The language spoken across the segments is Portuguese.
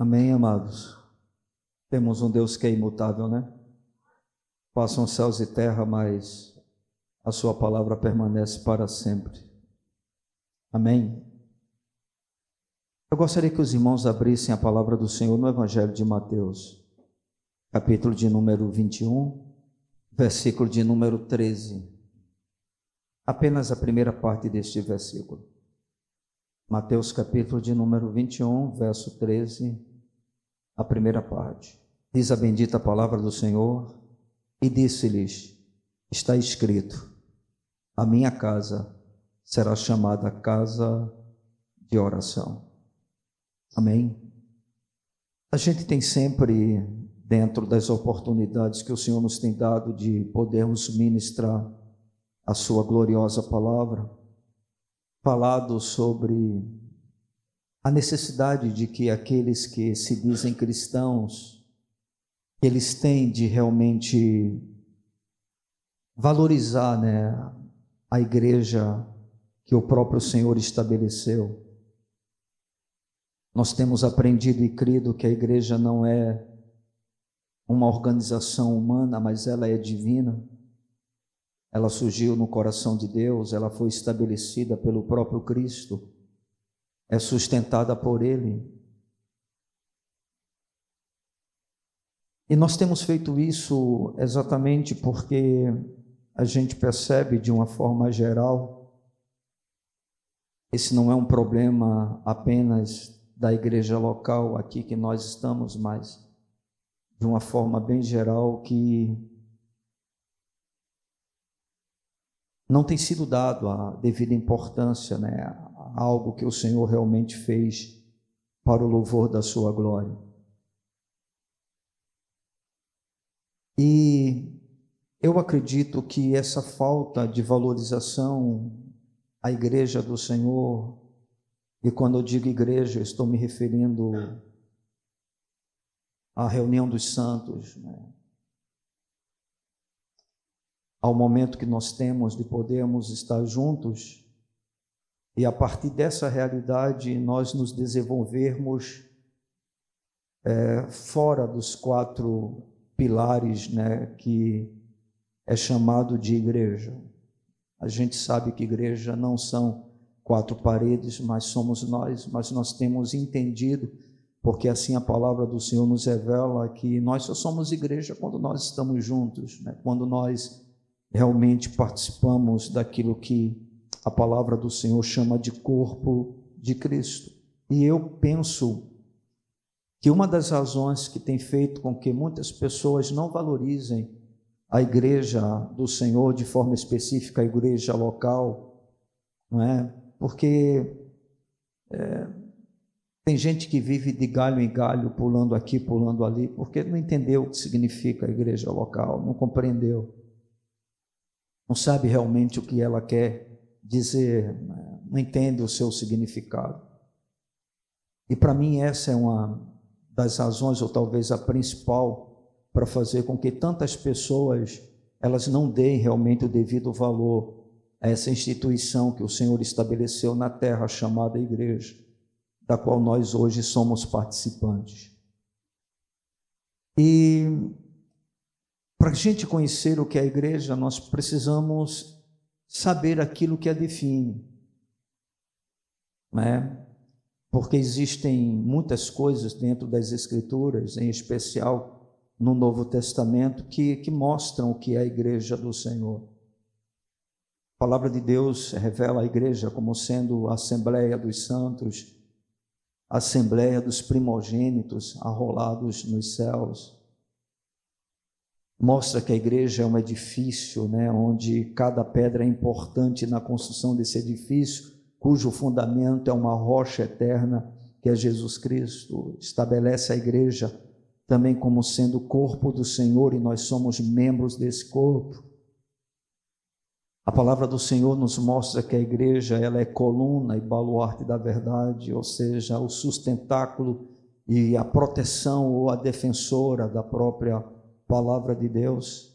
Amém, amados? Temos um Deus que é imutável, né? Passam céus e terra, mas a Sua palavra permanece para sempre. Amém? Eu gostaria que os irmãos abrissem a palavra do Senhor no Evangelho de Mateus, capítulo de número 21, versículo de número 13. Apenas a primeira parte deste versículo. Mateus capítulo de número 21, verso 13, a primeira parte. Diz a bendita palavra do Senhor, e disse-lhes: Está escrito: A minha casa será chamada casa de oração. Amém? A gente tem sempre, dentro das oportunidades que o Senhor nos tem dado de podermos ministrar a Sua gloriosa palavra, falado sobre a necessidade de que aqueles que se dizem cristãos, eles têm de realmente valorizar né, a igreja que o próprio Senhor estabeleceu. Nós temos aprendido e crido que a igreja não é uma organização humana, mas ela é divina. Ela surgiu no coração de Deus, ela foi estabelecida pelo próprio Cristo, é sustentada por Ele. E nós temos feito isso exatamente porque a gente percebe de uma forma geral, esse não é um problema apenas da igreja local aqui que nós estamos, mas de uma forma bem geral que não tem sido dado a devida importância né, algo que o Senhor realmente fez para o louvor da sua glória. E eu acredito que essa falta de valorização à igreja do Senhor, e quando eu digo igreja, eu estou me referindo à reunião dos santos, né? ao momento que nós temos de podermos estar juntos e a partir dessa realidade nós nos desenvolvermos é, fora dos quatro pilares né, que é chamado de igreja. A gente sabe que igreja não são quatro paredes, mas somos nós, mas nós temos entendido, porque assim a palavra do Senhor nos revela que nós só somos igreja quando nós estamos juntos, né? quando nós realmente participamos daquilo que a palavra do Senhor chama de corpo de Cristo. E eu penso que uma das razões que tem feito com que muitas pessoas não valorizem a igreja do Senhor de forma específica, a igreja local, não é? Porque é, tem gente que vive de galho em galho, pulando aqui, pulando ali, porque não entendeu o que significa a igreja local, não compreendeu não sabe realmente o que ela quer dizer, não entende o seu significado. E para mim essa é uma das razões, ou talvez a principal, para fazer com que tantas pessoas elas não deem realmente o devido valor a essa instituição que o Senhor estabeleceu na terra chamada igreja, da qual nós hoje somos participantes. E para a gente conhecer o que é a igreja, nós precisamos saber aquilo que a define. Né? Porque existem muitas coisas dentro das Escrituras, em especial no Novo Testamento, que, que mostram o que é a igreja do Senhor. A palavra de Deus revela a igreja como sendo a Assembleia dos Santos, a Assembleia dos primogênitos arrolados nos céus mostra que a igreja é um edifício, né, onde cada pedra é importante na construção desse edifício, cujo fundamento é uma rocha eterna, que é Jesus Cristo. Estabelece a igreja também como sendo o corpo do Senhor e nós somos membros desse corpo. A palavra do Senhor nos mostra que a igreja ela é coluna e baluarte da verdade, ou seja, o sustentáculo e a proteção ou a defensora da própria palavra de Deus.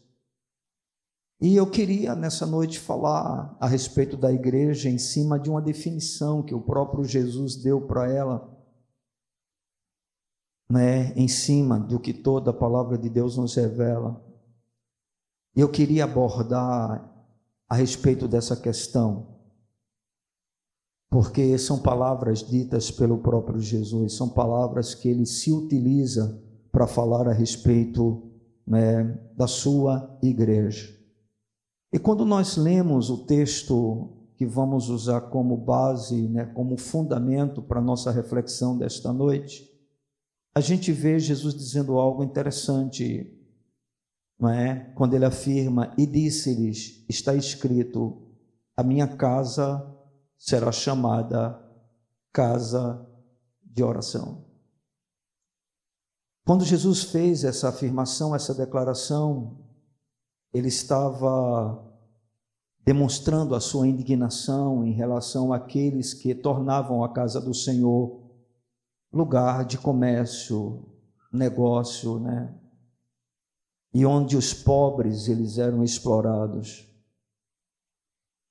E eu queria nessa noite falar a respeito da igreja em cima de uma definição que o próprio Jesus deu para ela. né, em cima do que toda a palavra de Deus nos revela. Eu queria abordar a respeito dessa questão, porque são palavras ditas pelo próprio Jesus, são palavras que ele se utiliza para falar a respeito né, da sua igreja. E quando nós lemos o texto que vamos usar como base, né, como fundamento para a nossa reflexão desta noite, a gente vê Jesus dizendo algo interessante, não é? Quando ele afirma: E disse-lhes: Está escrito, a minha casa será chamada casa de oração. Quando Jesus fez essa afirmação, essa declaração, ele estava demonstrando a sua indignação em relação àqueles que tornavam a casa do Senhor lugar de comércio, negócio, né? E onde os pobres eles eram explorados.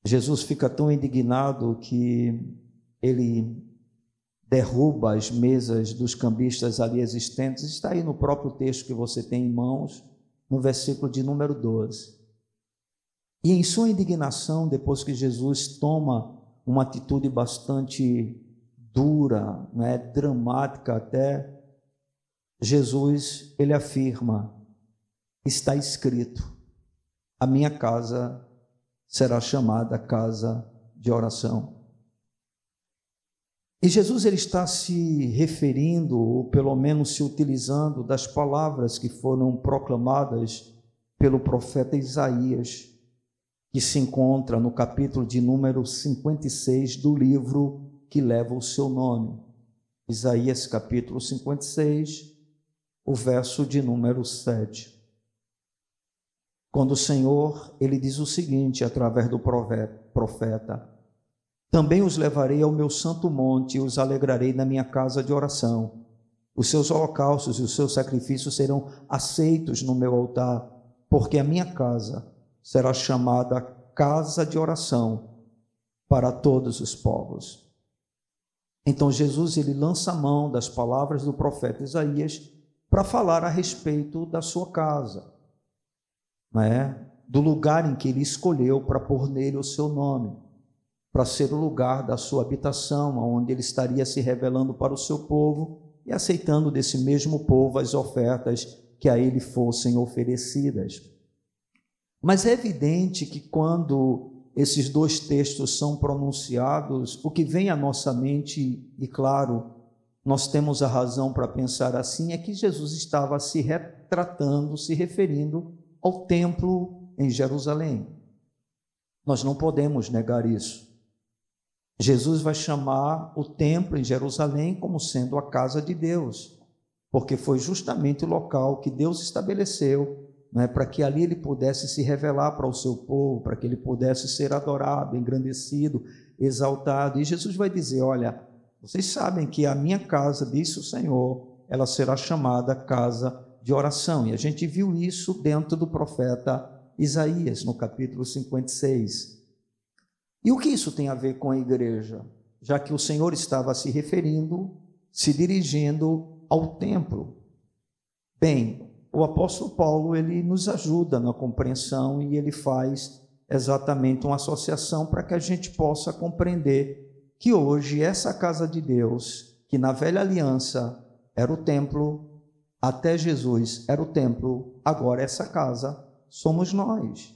Jesus fica tão indignado que ele derruba as mesas dos cambistas ali existentes. Está aí no próprio texto que você tem em mãos, no versículo de número 12. E em sua indignação, depois que Jesus toma uma atitude bastante dura, né, dramática até, Jesus ele afirma: está escrito, a minha casa será chamada casa de oração. E Jesus ele está se referindo, ou pelo menos se utilizando das palavras que foram proclamadas pelo profeta Isaías, que se encontra no capítulo de número 56 do livro que leva o seu nome. Isaías capítulo 56, o verso de número 7. Quando o Senhor, ele diz o seguinte através do profeta: Também os levarei ao meu santo monte e os alegrarei na minha casa de oração. Os seus holocaustos e os seus sacrifícios serão aceitos no meu altar, porque a minha casa será chamada casa de oração para todos os povos. Então Jesus ele lança a mão das palavras do profeta Isaías para falar a respeito da sua casa, né? do lugar em que ele escolheu para pôr nele o seu nome, para ser o lugar da sua habitação, onde ele estaria se revelando para o seu povo e aceitando desse mesmo povo as ofertas que a ele fossem oferecidas. Mas é evidente que quando esses dois textos são pronunciados, o que vem à nossa mente, e claro, nós temos a razão para pensar assim, é que Jesus estava se retratando, se referindo ao templo em Jerusalém. Nós não podemos negar isso. Jesus vai chamar o templo em Jerusalém como sendo a casa de Deus, porque foi justamente o local que Deus estabeleceu né, para que ali ele pudesse se revelar para o seu povo, para que ele pudesse ser adorado, engrandecido, exaltado. E Jesus vai dizer: Olha, vocês sabem que a minha casa, disse o Senhor, ela será chamada casa de oração. E a gente viu isso dentro do profeta Isaías, no capítulo 56. E o que isso tem a ver com a igreja? Já que o Senhor estava se referindo, se dirigindo ao templo. Bem, o apóstolo Paulo ele nos ajuda na compreensão e ele faz exatamente uma associação para que a gente possa compreender que hoje essa casa de Deus, que na velha aliança era o templo, até Jesus era o templo, agora essa casa somos nós,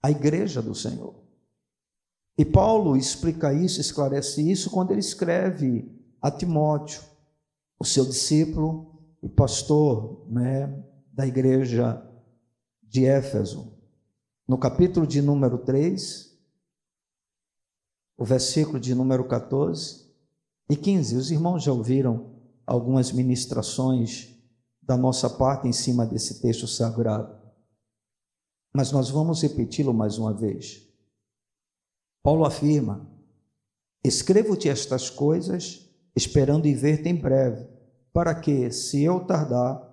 a igreja do Senhor. E Paulo explica isso, esclarece isso quando ele escreve a Timóteo, o seu discípulo e pastor, né, da igreja de Éfeso, no capítulo de número 3, o versículo de número 14 e 15. Os irmãos já ouviram algumas ministrações da nossa parte em cima desse texto sagrado, mas nós vamos repeti-lo mais uma vez. Paulo afirma: Escrevo-te estas coisas, esperando e ver-te em breve, para que, se eu tardar,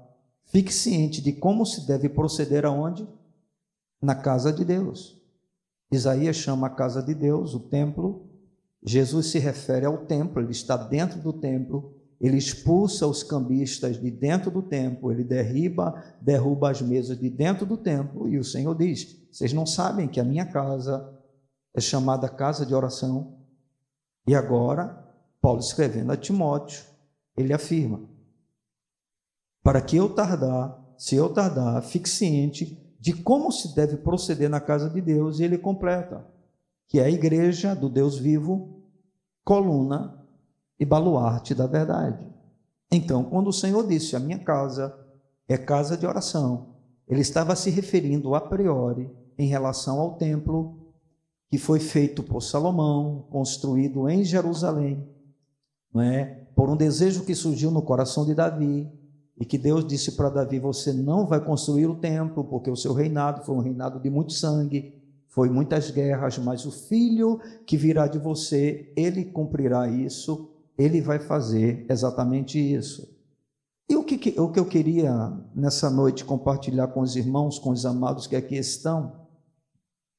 Fique ciente de como se deve proceder aonde? Na casa de Deus. Isaías chama a casa de Deus, o templo. Jesus se refere ao templo, ele está dentro do templo ele expulsa os cambistas de dentro do templo, ele derriba, derruba as mesas de dentro do templo, e o Senhor diz: Vocês não sabem que a minha casa é chamada casa de oração? E agora, Paulo escrevendo a Timóteo, ele afirma: Para que eu tardar, se eu tardar, fique ciente de como se deve proceder na casa de Deus, e ele completa, que é a igreja do Deus vivo, coluna e baluarte da verdade. Então, quando o Senhor disse: A minha casa é casa de oração, ele estava se referindo a priori em relação ao templo que foi feito por Salomão, construído em Jerusalém, não é? por um desejo que surgiu no coração de Davi, e que Deus disse para Davi: Você não vai construir o templo, porque o seu reinado foi um reinado de muito sangue, foi muitas guerras, mas o filho que virá de você, ele cumprirá isso ele vai fazer exatamente isso. E o que, o que eu queria nessa noite compartilhar com os irmãos, com os amados que aqui estão,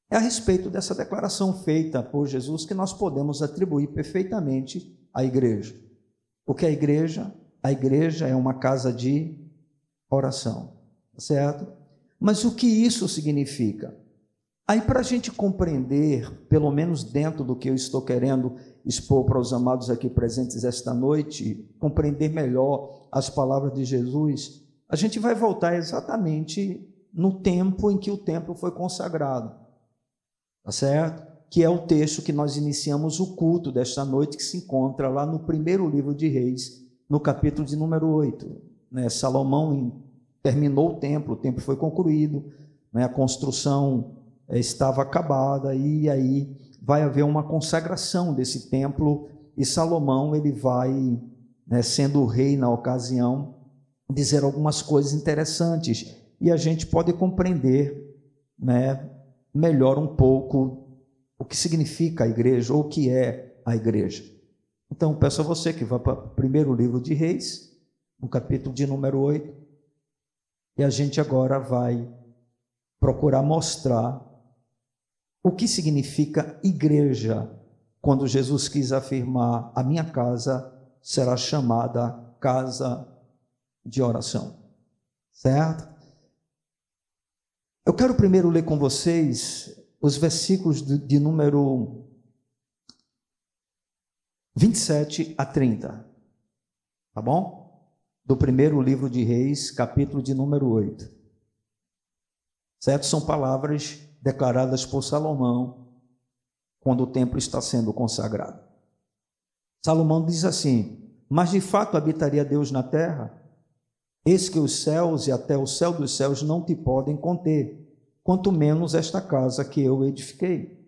é a respeito dessa declaração feita por Jesus que nós podemos atribuir perfeitamente à igreja. O que é a igreja? A igreja é uma casa de oração, certo? Mas o que isso significa? Aí, para a gente compreender, pelo menos dentro do que eu estou querendo expor para os amados aqui presentes esta noite, compreender melhor as palavras de Jesus, a gente vai voltar exatamente no tempo em que o templo foi consagrado, tá certo? Que é o texto que nós iniciamos o culto desta noite, que se encontra lá no primeiro livro de Reis, no capítulo de número 8. Né? Salomão terminou o templo, o templo foi concluído, né? a construção eh, estava acabada, e aí vai haver uma consagração desse templo e Salomão ele vai, né, sendo rei na ocasião, dizer algumas coisas interessantes e a gente pode compreender, né, melhor um pouco o que significa a igreja ou o que é a igreja. Então peço a você que vá para o primeiro livro de Reis, no capítulo de número 8, e a gente agora vai procurar mostrar o que significa igreja quando Jesus quis afirmar: a minha casa será chamada casa de oração? Certo? Eu quero primeiro ler com vocês os versículos de, de número 27 a 30. Tá bom? Do primeiro livro de Reis, capítulo de número 8. Certo? São palavras declaradas por Salomão quando o templo está sendo consagrado. Salomão diz assim: Mas de fato habitaria Deus na terra? Eis que os céus e até o céu dos céus não te podem conter, quanto menos esta casa que eu edifiquei.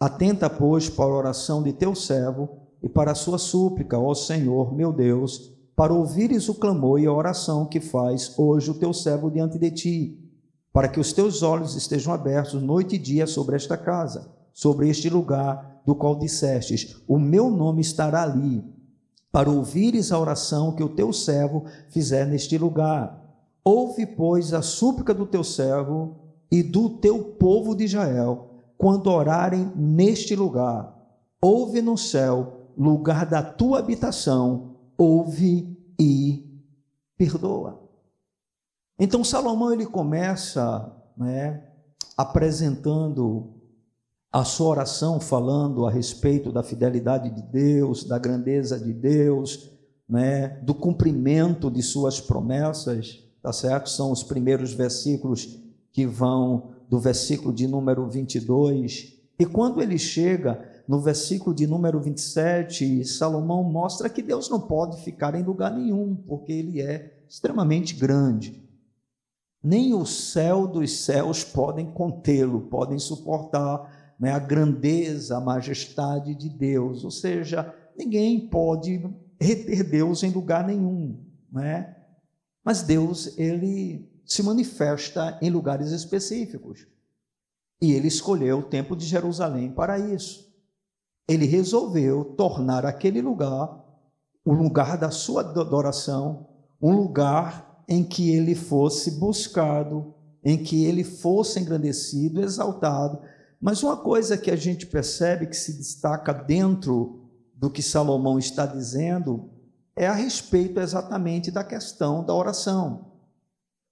Atenta, pois, para a oração de teu servo e para a sua súplica, ó Senhor, meu Deus, para ouvires o clamor e a oração que faz hoje o teu servo diante de ti para que os teus olhos estejam abertos noite e dia sobre esta casa, sobre este lugar do qual dissestes: O meu nome estará ali, para ouvires a oração que o teu servo fizer neste lugar. Ouve, pois, a súplica do teu servo e do teu povo de Israel, quando orarem neste lugar. Ouve no céu, lugar da tua habitação, ouve e perdoa. Então Salomão ele começa né, apresentando a sua oração, falando a respeito da fidelidade de Deus, da grandeza de Deus, né, do cumprimento de suas promessas, tá certo? São os primeiros versículos que vão do versículo de número 22. E quando ele chega no versículo de número 27, Salomão mostra que Deus não pode ficar em lugar nenhum, porque ele é extremamente grande nem o céu dos céus podem contê-lo, podem suportar né, a grandeza, a majestade de Deus. Ou seja, ninguém pode reter Deus em lugar nenhum, né? Mas Deus ele se manifesta em lugares específicos. E ele escolheu o templo de Jerusalém para isso. Ele resolveu tornar aquele lugar o lugar da sua adoração, um lugar em que ele fosse buscado, em que ele fosse engrandecido, exaltado. Mas uma coisa que a gente percebe que se destaca dentro do que Salomão está dizendo é a respeito exatamente da questão da oração.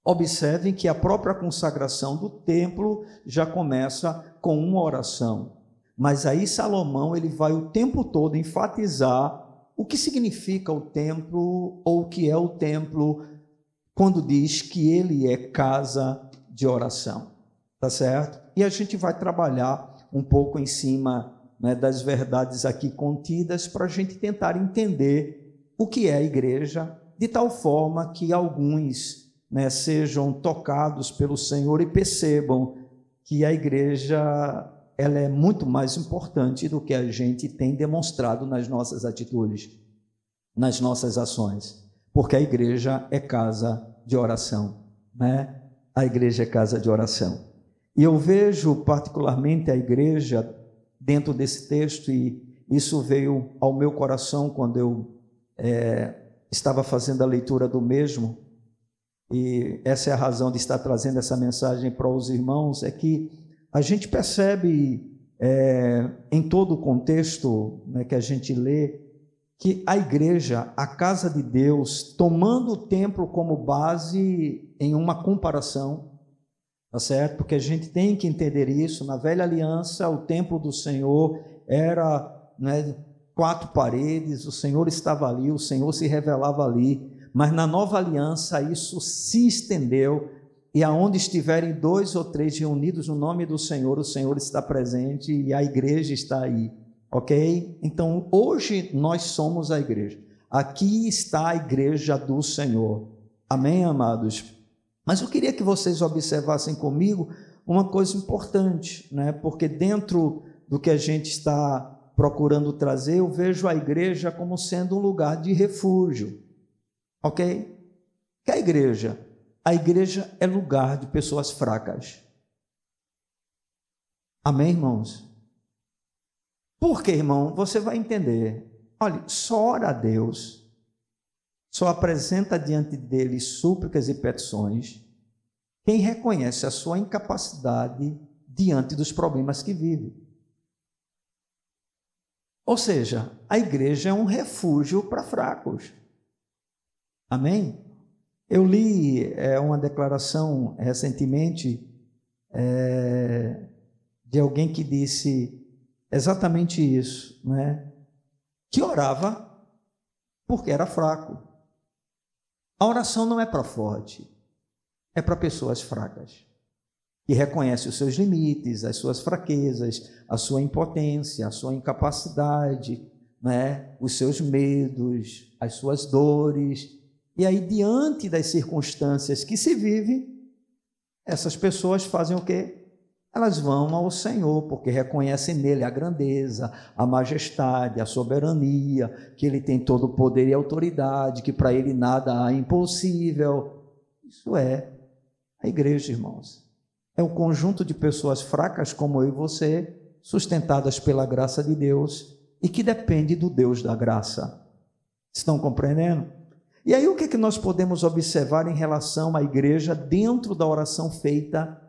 Observem que a própria consagração do templo já começa com uma oração. Mas aí Salomão ele vai o tempo todo enfatizar o que significa o templo ou o que é o templo quando diz que ele é casa de oração. Tá certo? E a gente vai trabalhar um pouco em cima né, das verdades aqui contidas para a gente tentar entender o que é a igreja, de tal forma que alguns né, sejam tocados pelo Senhor e percebam que a igreja ela é muito mais importante do que a gente tem demonstrado nas nossas atitudes, nas nossas ações, porque a igreja é casa de oração, né? A igreja é casa de oração. E eu vejo particularmente a igreja dentro desse texto, e isso veio ao meu coração quando eu é, estava fazendo a leitura do mesmo, e essa é a razão de estar trazendo essa mensagem para os irmãos, é que a gente percebe é, em todo o contexto né, que a gente lê, que a igreja, a casa de Deus, tomando o templo como base em uma comparação, Tá certo? Porque a gente tem que entender isso. Na velha aliança, o templo do Senhor era né, quatro paredes, o Senhor estava ali, o Senhor se revelava ali. Mas na nova aliança, isso se estendeu. E aonde estiverem dois ou três reunidos no nome do Senhor, o Senhor está presente e a igreja está aí. Ok? Então, hoje nós somos a igreja. Aqui está a igreja do Senhor. Amém, amados? Mas eu queria que vocês observassem comigo uma coisa importante, né? porque dentro do que a gente está procurando trazer, eu vejo a igreja como sendo um lugar de refúgio. Ok? Que a igreja? A igreja é lugar de pessoas fracas. Amém, irmãos? Por que, irmão? Você vai entender. Olha, só ora a Deus só apresenta diante dele súplicas e petições quem reconhece a sua incapacidade diante dos problemas que vive. Ou seja, a igreja é um refúgio para fracos. Amém? Eu li é, uma declaração recentemente é, de alguém que disse exatamente isso, né? que orava porque era fraco. A oração não é para forte, é para pessoas fracas, que reconhecem os seus limites, as suas fraquezas, a sua impotência, a sua incapacidade, né? os seus medos, as suas dores. E aí, diante das circunstâncias que se vive, essas pessoas fazem o quê? Elas vão ao Senhor, porque reconhecem nele a grandeza, a majestade, a soberania, que ele tem todo o poder e autoridade, que para ele nada há impossível. Isso é a igreja, irmãos. É um conjunto de pessoas fracas como eu e você, sustentadas pela graça de Deus e que depende do Deus da graça. Estão compreendendo? E aí o que, é que nós podemos observar em relação à igreja dentro da oração feita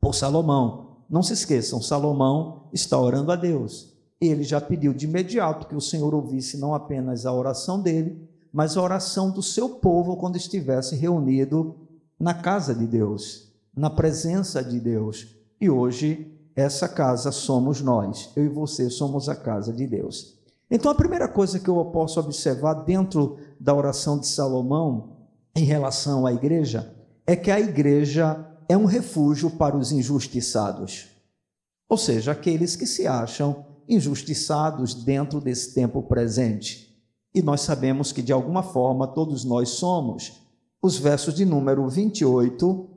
por Salomão? Não se esqueçam, Salomão está orando a Deus. Ele já pediu de imediato que o Senhor ouvisse não apenas a oração dele, mas a oração do seu povo quando estivesse reunido na casa de Deus, na presença de Deus. E hoje, essa casa somos nós. Eu e você somos a casa de Deus. Então, a primeira coisa que eu posso observar dentro da oração de Salomão em relação à igreja é que a igreja é um refúgio para os injustiçados, ou seja, aqueles que se acham injustiçados dentro desse tempo presente. E nós sabemos que de alguma forma todos nós somos. Os versos de número 28,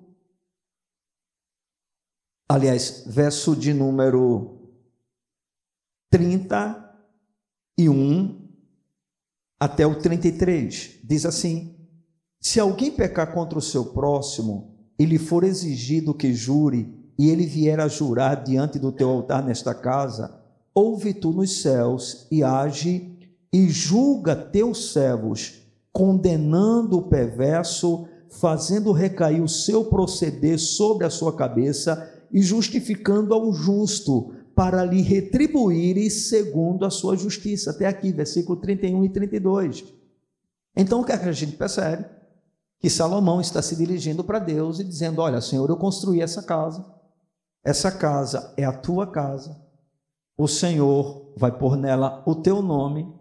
aliás, verso de número 31 até o 33, diz assim: Se alguém pecar contra o seu próximo, e lhe for exigido que jure, e ele vier a jurar diante do teu altar nesta casa, ouve tu nos céus e age e julga teus servos, condenando o perverso, fazendo recair o seu proceder sobre a sua cabeça e justificando ao justo, para lhe retribuir segundo a sua justiça. Até aqui, versículo 31 e 32. Então o que, é que a gente percebe? Que Salomão está se dirigindo para Deus e dizendo: Olha, Senhor, eu construí essa casa, essa casa é a tua casa, o Senhor vai pôr nela o teu nome,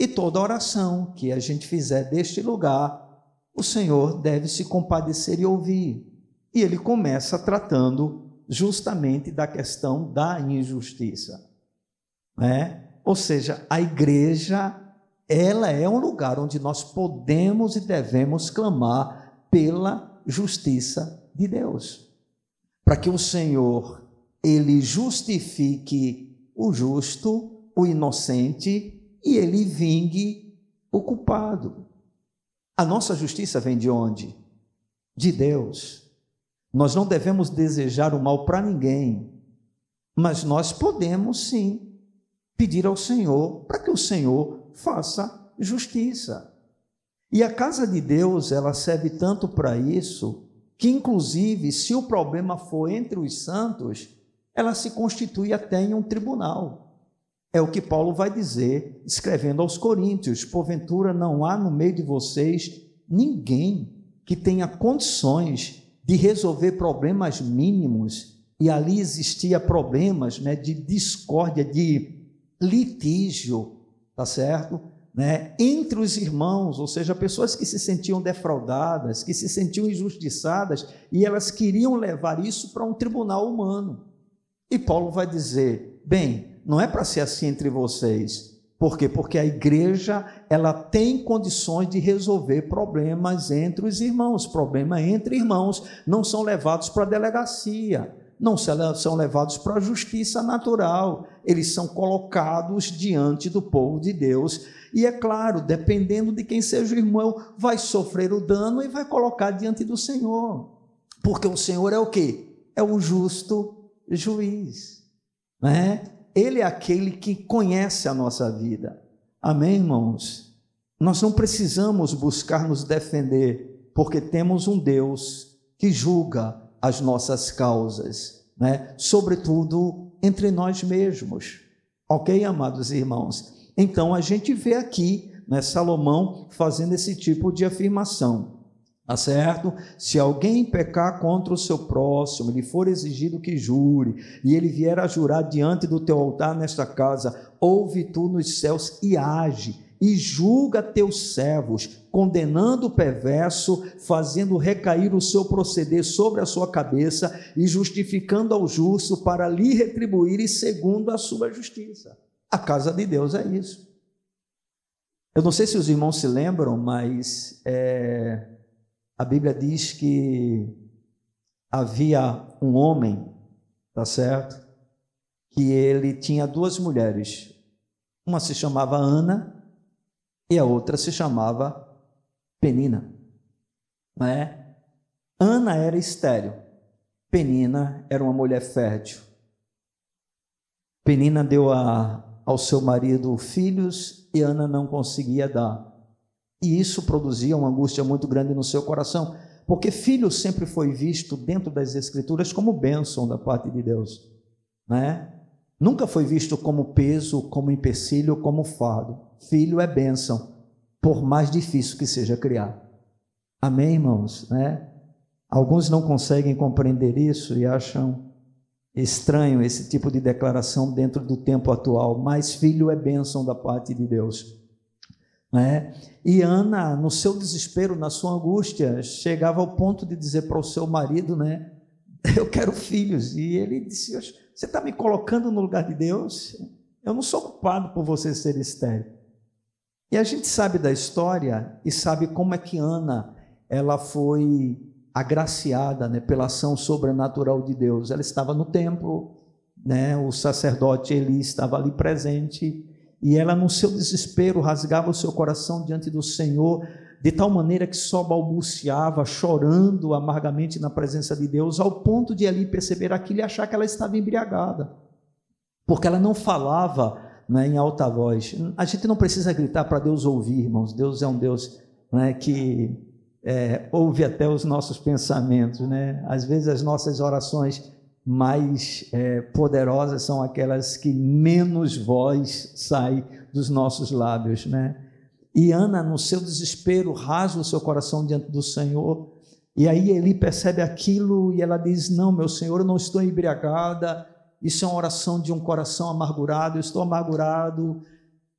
e toda oração que a gente fizer deste lugar, o Senhor deve se compadecer e ouvir. E ele começa tratando justamente da questão da injustiça. Né? Ou seja, a igreja, ela é um lugar onde nós podemos e devemos clamar pela justiça de Deus. Para que o Senhor, ele justifique o justo, o inocente, e ele vingue o culpado. A nossa justiça vem de onde? De Deus. Nós não devemos desejar o mal para ninguém, mas nós podemos sim pedir ao Senhor para que o Senhor faça justiça. E a casa de Deus, ela serve tanto para isso, que inclusive, se o problema for entre os santos, ela se constitui até em um tribunal. É o que Paulo vai dizer, escrevendo aos Coríntios: porventura não há no meio de vocês ninguém que tenha condições de resolver problemas mínimos, e ali existia problemas né, de discórdia, de litígio, tá certo? Né, entre os irmãos, ou seja, pessoas que se sentiam defraudadas, que se sentiam injustiçadas, e elas queriam levar isso para um tribunal humano. E Paulo vai dizer: bem, não é para ser assim entre vocês, por quê? Porque a igreja ela tem condições de resolver problemas entre os irmãos. Problema entre irmãos não são levados para a delegacia, não são levados para a justiça natural. Eles são colocados diante do povo de Deus. E é claro, dependendo de quem seja o irmão, vai sofrer o dano e vai colocar diante do Senhor. Porque o Senhor é o quê? É o justo juiz. Né? Ele é aquele que conhece a nossa vida. Amém, irmãos? Nós não precisamos buscar nos defender, porque temos um Deus que julga as nossas causas, né? sobretudo entre nós mesmos. Ok, amados irmãos? Então a gente vê aqui né, Salomão fazendo esse tipo de afirmação. Tá certo? Se alguém pecar contra o seu próximo, lhe for exigido que jure, e ele vier a jurar diante do teu altar nesta casa, ouve tu nos céus e age, e julga teus servos, condenando o perverso, fazendo recair o seu proceder sobre a sua cabeça e justificando ao justo para lhe retribuir e segundo a sua justiça. A casa de Deus é isso. Eu não sei se os irmãos se lembram, mas é, a Bíblia diz que havia um homem, tá certo? Que ele tinha duas mulheres. Uma se chamava Ana e a outra se chamava Penina. Não é? Ana era estéril. Penina era uma mulher fértil. Penina deu a, ao seu marido filhos e Ana não conseguia dar. E isso produzia uma angústia muito grande no seu coração, porque filho sempre foi visto dentro das Escrituras como bênção da parte de Deus, né? Nunca foi visto como peso, como empecilho, como fardo. Filho é bênção, por mais difícil que seja criar. Amém, irmãos? Né? Alguns não conseguem compreender isso e acham estranho esse tipo de declaração dentro do tempo atual, mas filho é bênção da parte de Deus. Né? E Ana, no seu desespero, na sua angústia, chegava ao ponto de dizer para o seu marido, né? Eu quero filhos. E ele disse: Você está me colocando no lugar de Deus? Eu não sou culpado por você ser estéril. E a gente sabe da história e sabe como é que Ana ela foi agraciada né, pela ação sobrenatural de Deus. Ela estava no templo, né, o sacerdote Eli estava ali presente e ela, no seu desespero, rasgava o seu coração diante do Senhor, de tal maneira que só balbuciava, chorando amargamente na presença de Deus, ao ponto de ali perceber aquilo e achar que ela estava embriagada, porque ela não falava né, em alta voz. A gente não precisa gritar para Deus ouvir, irmãos. Deus é um Deus né, que é, ouve até os nossos pensamentos. Né? Às vezes as nossas orações mais é, poderosas são aquelas que menos voz sai dos nossos lábios, né? E Ana, no seu desespero, rasga o seu coração diante do Senhor. E aí ele percebe aquilo e ela diz: Não, meu Senhor, eu não estou embriagada. Isso é uma oração de um coração amargurado. Eu estou amargurado.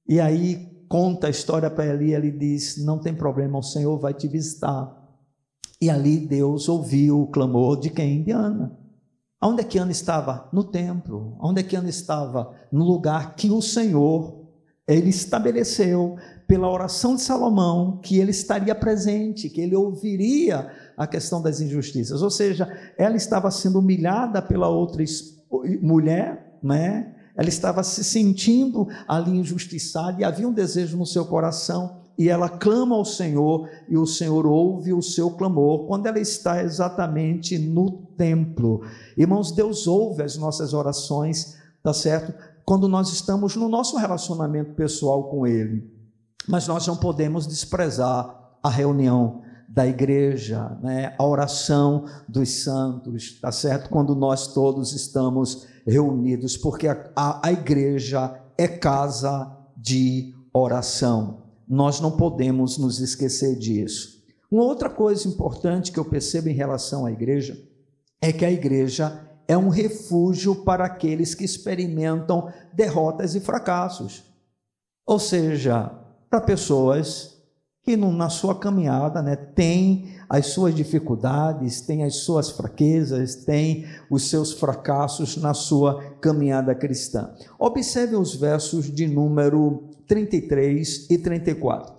E aí conta a história para ele. E ele diz: Não tem problema, o Senhor vai te visitar. E ali Deus ouviu o clamor de quem? De Ana. Onde é que Ana estava? No templo. Onde é que Ana estava? No lugar que o Senhor ele estabeleceu pela oração de Salomão que ele estaria presente, que ele ouviria a questão das injustiças. Ou seja, ela estava sendo humilhada pela outra mulher, né? Ela estava se sentindo ali injustiçada e havia um desejo no seu coração e ela clama ao Senhor e o Senhor ouve o seu clamor quando ela está exatamente no templo. Irmãos, Deus ouve as nossas orações, tá certo? Quando nós estamos no nosso relacionamento pessoal com Ele. Mas nós não podemos desprezar a reunião da igreja, né? a oração dos santos, tá certo? Quando nós todos estamos reunidos, porque a, a, a igreja é casa de oração. Nós não podemos nos esquecer disso. Uma outra coisa importante que eu percebo em relação à igreja é que a igreja é um refúgio para aqueles que experimentam derrotas e fracassos. Ou seja, para pessoas que na sua caminhada né, têm as suas dificuldades, têm as suas fraquezas, têm os seus fracassos na sua caminhada cristã. Observe os versos de número 33 e 34.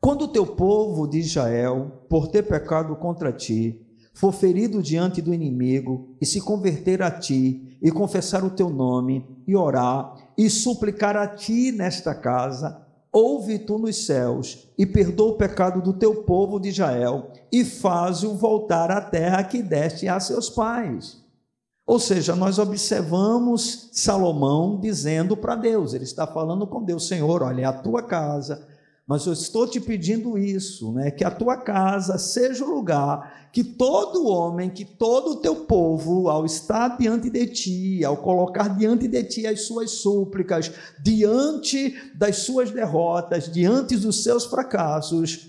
Quando o teu povo de Israel, por ter pecado contra ti, for ferido diante do inimigo e se converter a ti e confessar o teu nome e orar e suplicar a ti nesta casa, ouve tu nos céus e perdoa o pecado do teu povo de Israel e faz-o voltar à terra que deste a seus pais. Ou seja, nós observamos Salomão dizendo para Deus, ele está falando com Deus, Senhor, olha, é a tua casa, mas eu estou te pedindo isso, né? Que a tua casa seja o lugar que todo homem, que todo o teu povo, ao estar diante de ti, ao colocar diante de ti as suas súplicas, diante das suas derrotas, diante dos seus fracassos,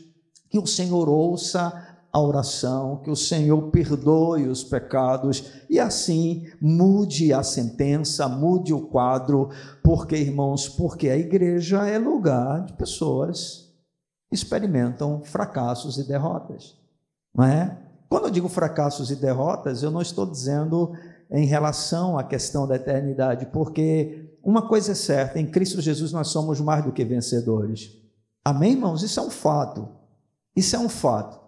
que o Senhor ouça a oração, que o Senhor perdoe os pecados e assim mude a sentença, mude o quadro, porque, irmãos, porque a igreja é lugar de pessoas que experimentam fracassos e derrotas, não é? Quando eu digo fracassos e derrotas, eu não estou dizendo em relação à questão da eternidade, porque uma coisa é certa, em Cristo Jesus nós somos mais do que vencedores. Amém, irmãos? Isso é um fato. Isso é um fato.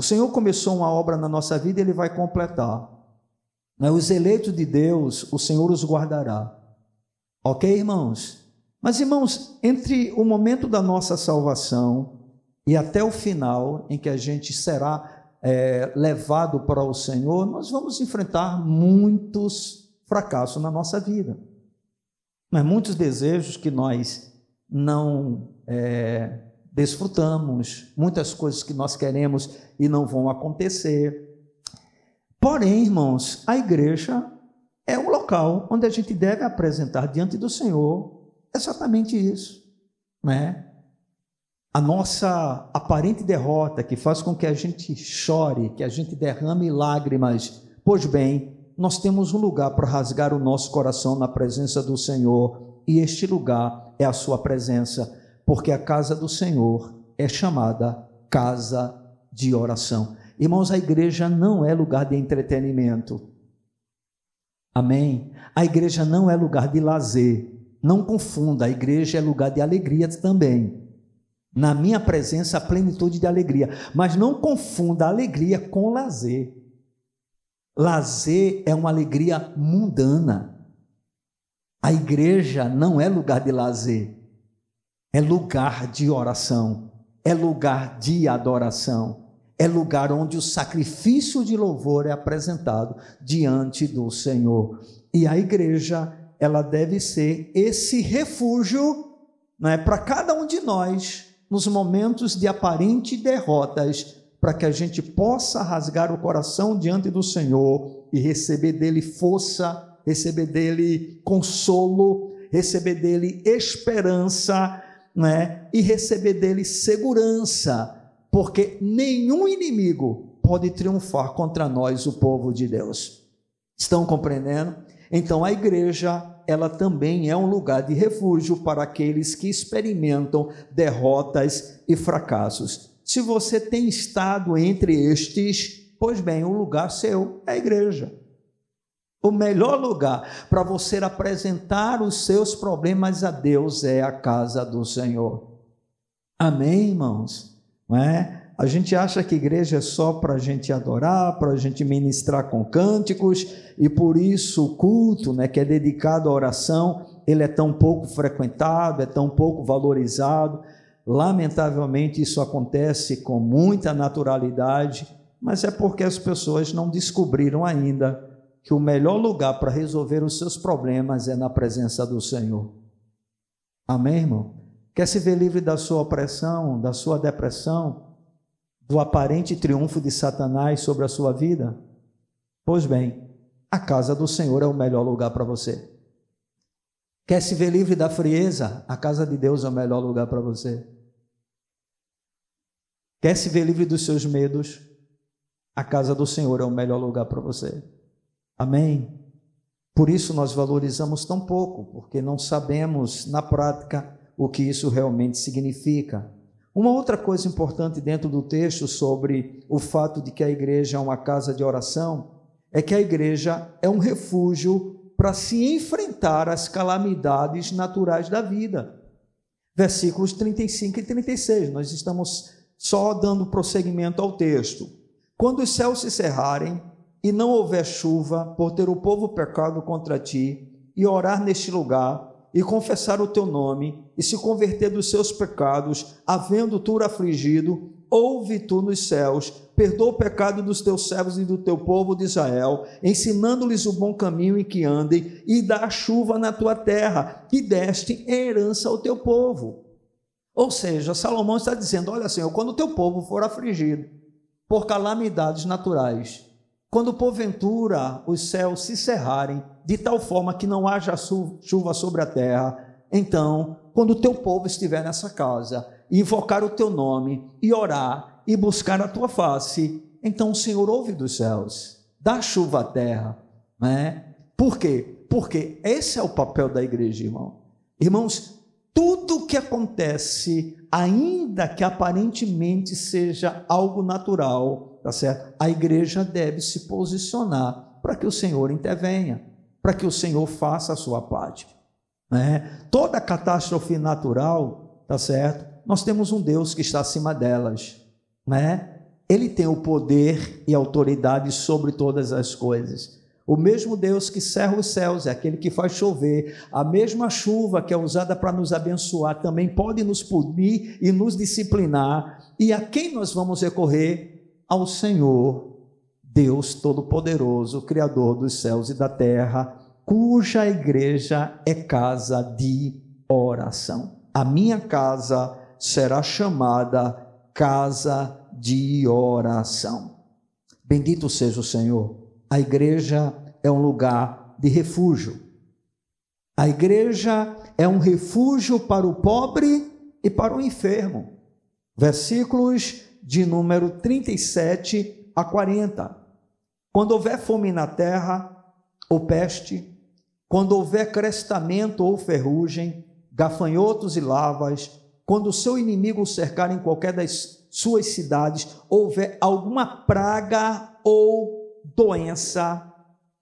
O Senhor começou uma obra na nossa vida e Ele vai completar. Né? Os eleitos de Deus, o Senhor os guardará. Ok, irmãos? Mas, irmãos, entre o momento da nossa salvação e até o final, em que a gente será é, levado para o Senhor, nós vamos enfrentar muitos fracassos na nossa vida. Mas muitos desejos que nós não é, desfrutamos, muitas coisas que nós queremos e não vão acontecer. Porém, irmãos, a igreja é um local onde a gente deve apresentar diante do Senhor exatamente isso, né? A nossa aparente derrota que faz com que a gente chore, que a gente derrame lágrimas. Pois bem, nós temos um lugar para rasgar o nosso coração na presença do Senhor, e este lugar é a sua presença porque a casa do Senhor é chamada casa de oração. Irmãos, a igreja não é lugar de entretenimento. Amém? A igreja não é lugar de lazer. Não confunda, a igreja é lugar de alegria também. Na minha presença, a plenitude de alegria. Mas não confunda alegria com lazer. Lazer é uma alegria mundana. A igreja não é lugar de lazer é lugar de oração, é lugar de adoração, é lugar onde o sacrifício de louvor é apresentado diante do Senhor. E a igreja, ela deve ser esse refúgio né, para cada um de nós nos momentos de aparente derrotas, para que a gente possa rasgar o coração diante do Senhor e receber dele força, receber dele consolo, receber dele esperança né, e receber dele segurança, porque nenhum inimigo pode triunfar contra nós, o povo de Deus. Estão compreendendo? Então a igreja, ela também é um lugar de refúgio para aqueles que experimentam derrotas e fracassos. Se você tem estado entre estes, pois bem, o lugar seu é a igreja. O melhor lugar para você apresentar os seus problemas a Deus é a casa do Senhor. Amém, irmãos? Não é? A gente acha que igreja é só para a gente adorar, para a gente ministrar com cânticos, e por isso o culto, né, que é dedicado à oração, ele é tão pouco frequentado, é tão pouco valorizado. Lamentavelmente, isso acontece com muita naturalidade, mas é porque as pessoas não descobriram ainda que o melhor lugar para resolver os seus problemas é na presença do Senhor. Amém, irmão? Quer se ver livre da sua opressão, da sua depressão, do aparente triunfo de Satanás sobre a sua vida? Pois bem, a casa do Senhor é o melhor lugar para você. Quer se ver livre da frieza? A casa de Deus é o melhor lugar para você. Quer se ver livre dos seus medos? A casa do Senhor é o melhor lugar para você. Amém? Por isso nós valorizamos tão pouco, porque não sabemos na prática o que isso realmente significa. Uma outra coisa importante dentro do texto sobre o fato de que a igreja é uma casa de oração é que a igreja é um refúgio para se enfrentar às calamidades naturais da vida. Versículos 35 e 36, nós estamos só dando prosseguimento ao texto. Quando os céus se cerrarem e não houver chuva, por ter o povo pecado contra ti, e orar neste lugar, e confessar o teu nome, e se converter dos seus pecados, havendo tu afligido, ouve tu nos céus, perdoa o pecado dos teus servos e do teu povo de Israel, ensinando-lhes o bom caminho em que andem, e dá chuva na tua terra, que deste herança ao teu povo. Ou seja, Salomão está dizendo: Olha, Senhor, quando o teu povo for afligido por calamidades naturais, quando porventura os céus se cerrarem, de tal forma que não haja chuva sobre a terra, então, quando o teu povo estiver nessa casa, invocar o teu nome e orar e buscar a tua face, então o Senhor ouve dos céus, dá chuva à terra, né? Por quê? Porque esse é o papel da igreja, irmão. Irmãos, tudo que acontece, ainda que aparentemente seja algo natural, tá certo? A igreja deve se posicionar para que o Senhor intervenha, para que o Senhor faça a sua parte. Né? Toda catástrofe natural, tá certo? Nós temos um Deus que está acima delas, né? Ele tem o poder e autoridade sobre todas as coisas. O mesmo Deus que cerra os céus, é aquele que faz chover, a mesma chuva que é usada para nos abençoar, também pode nos punir e nos disciplinar. E a quem nós vamos recorrer? Ao Senhor, Deus Todo-Poderoso, Criador dos céus e da terra, cuja igreja é casa de oração. A minha casa será chamada casa de oração. Bendito seja o Senhor. A igreja é um lugar de refúgio. A igreja é um refúgio para o pobre e para o enfermo. Versículos de número 37 a 40. Quando houver fome na terra, ou peste, quando houver crestamento ou ferrugem, gafanhotos e lavas, quando o seu inimigo cercar em qualquer das suas cidades, houver alguma praga ou doença,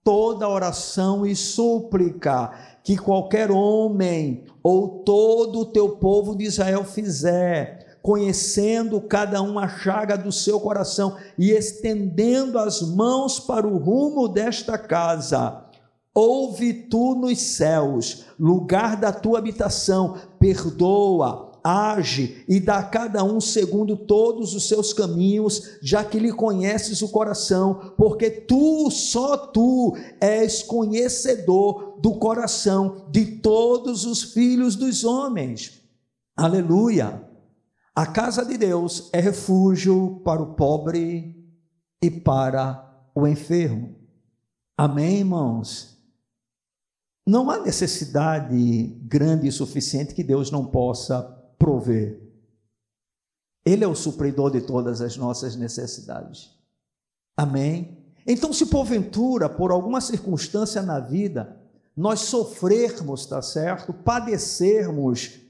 toda oração e súplica que qualquer homem ou todo o teu povo de Israel fizer, conhecendo cada um a chaga do seu coração e estendendo as mãos para o rumo desta casa. Ouve tu nos céus, lugar da tua habitação, perdoa, age e dá a cada um segundo todos os seus caminhos, já que lhe conheces o coração, porque tu, só tu, és conhecedor do coração de todos os filhos dos homens. Aleluia. A casa de Deus é refúgio para o pobre e para o enfermo. Amém, irmãos? Não há necessidade grande e suficiente que Deus não possa prover. Ele é o supridor de todas as nossas necessidades. Amém? Então, se porventura, por alguma circunstância na vida, nós sofrermos, tá certo? Padecermos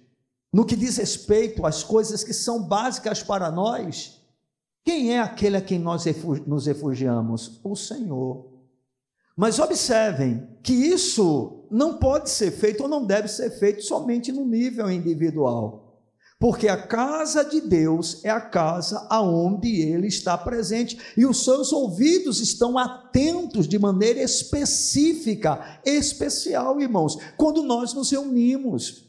no que diz respeito às coisas que são básicas para nós, quem é aquele a quem nós nos refugiamos? O Senhor. Mas observem que isso não pode ser feito ou não deve ser feito somente no nível individual. Porque a casa de Deus é a casa aonde ele está presente e os seus ouvidos estão atentos de maneira específica, especial, irmãos, quando nós nos reunimos.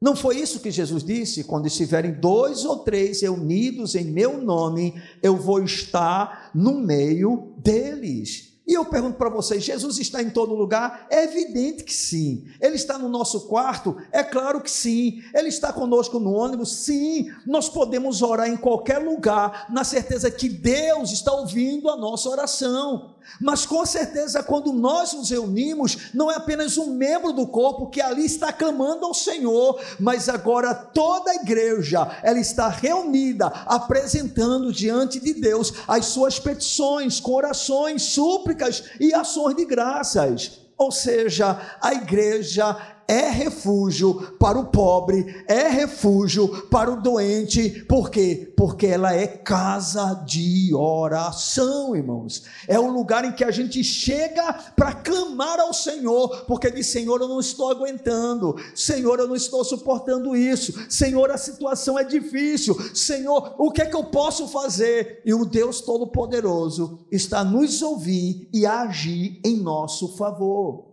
Não foi isso que Jesus disse? Quando estiverem dois ou três reunidos em meu nome, eu vou estar no meio deles. E eu pergunto para vocês: Jesus está em todo lugar? É evidente que sim. Ele está no nosso quarto? É claro que sim. Ele está conosco no ônibus? Sim. Nós podemos orar em qualquer lugar, na certeza que Deus está ouvindo a nossa oração. Mas com certeza, quando nós nos reunimos, não é apenas um membro do corpo que ali está clamando ao Senhor, mas agora toda a igreja, ela está reunida, apresentando diante de Deus as suas petições, corações, súplicas e ações de graças. Ou seja, a igreja é refúgio para o pobre, é refúgio para o doente, por quê? Porque ela é casa de oração, irmãos. É o lugar em que a gente chega para clamar ao Senhor, porque diz: Senhor, eu não estou aguentando, Senhor, eu não estou suportando isso, Senhor, a situação é difícil, Senhor, o que é que eu posso fazer? E o Deus Todo-Poderoso está nos ouvir e agir em nosso favor.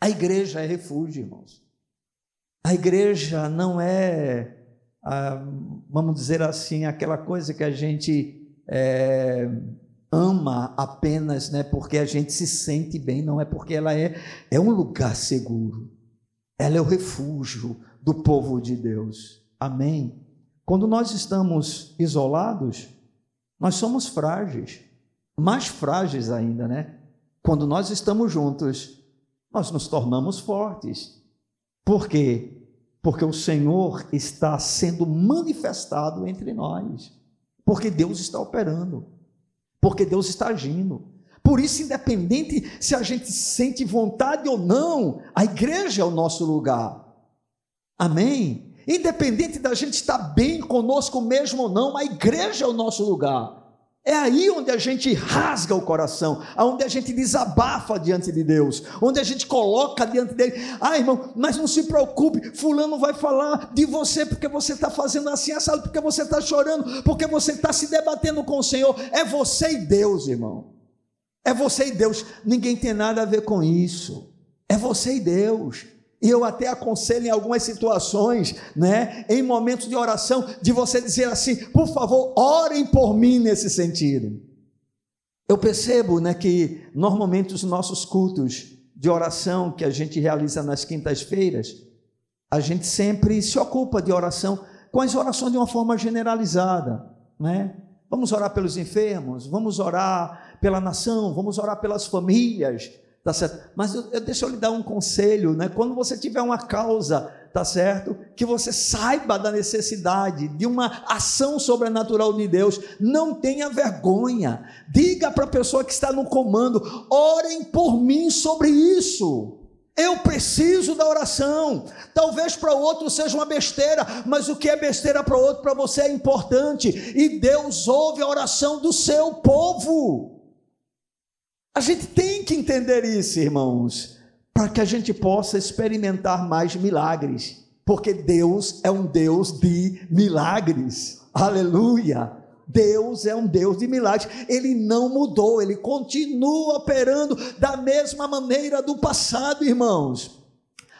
A igreja é refúgio, irmãos. A igreja não é, ah, vamos dizer assim, aquela coisa que a gente é, ama apenas né, porque a gente se sente bem, não é porque ela é, é um lugar seguro. Ela é o refúgio do povo de Deus. Amém? Quando nós estamos isolados, nós somos frágeis, mais frágeis ainda, né? Quando nós estamos juntos, nós nos tornamos fortes. Por quê? Porque o Senhor está sendo manifestado entre nós. Porque Deus está operando. Porque Deus está agindo. Por isso, independente se a gente sente vontade ou não, a igreja é o nosso lugar. Amém? Independente da gente estar bem conosco mesmo ou não, a igreja é o nosso lugar. É aí onde a gente rasga o coração, onde a gente desabafa diante de Deus, onde a gente coloca diante dele. Ah, irmão, mas não se preocupe, Fulano vai falar de você porque você está fazendo assim, assado, porque você está chorando, porque você está se debatendo com o Senhor. É você e Deus, irmão. É você e Deus. Ninguém tem nada a ver com isso. É você e Deus. E eu até aconselho em algumas situações, né, em momentos de oração, de você dizer assim: por favor, orem por mim nesse sentido. Eu percebo né, que normalmente os nossos cultos de oração que a gente realiza nas quintas-feiras, a gente sempre se ocupa de oração com as orações de uma forma generalizada. Né? Vamos orar pelos enfermos, vamos orar pela nação, vamos orar pelas famílias, tá certo? Mas eu, eu, deixa eu lhe dar um conselho, né? Quando você tiver uma causa, tá certo? Que você saiba da necessidade de uma ação sobrenatural de Deus, não tenha vergonha. Diga para a pessoa que está no comando: orem por mim sobre isso. Eu preciso da oração. Talvez para o outro seja uma besteira, mas o que é besteira para o outro, para você é importante. E Deus ouve a oração do seu povo. A gente tem que entender isso, irmãos, para que a gente possa experimentar mais milagres, porque Deus é um Deus de milagres. Aleluia! Deus é um Deus de milagres, ele não mudou, ele continua operando da mesma maneira do passado, irmãos.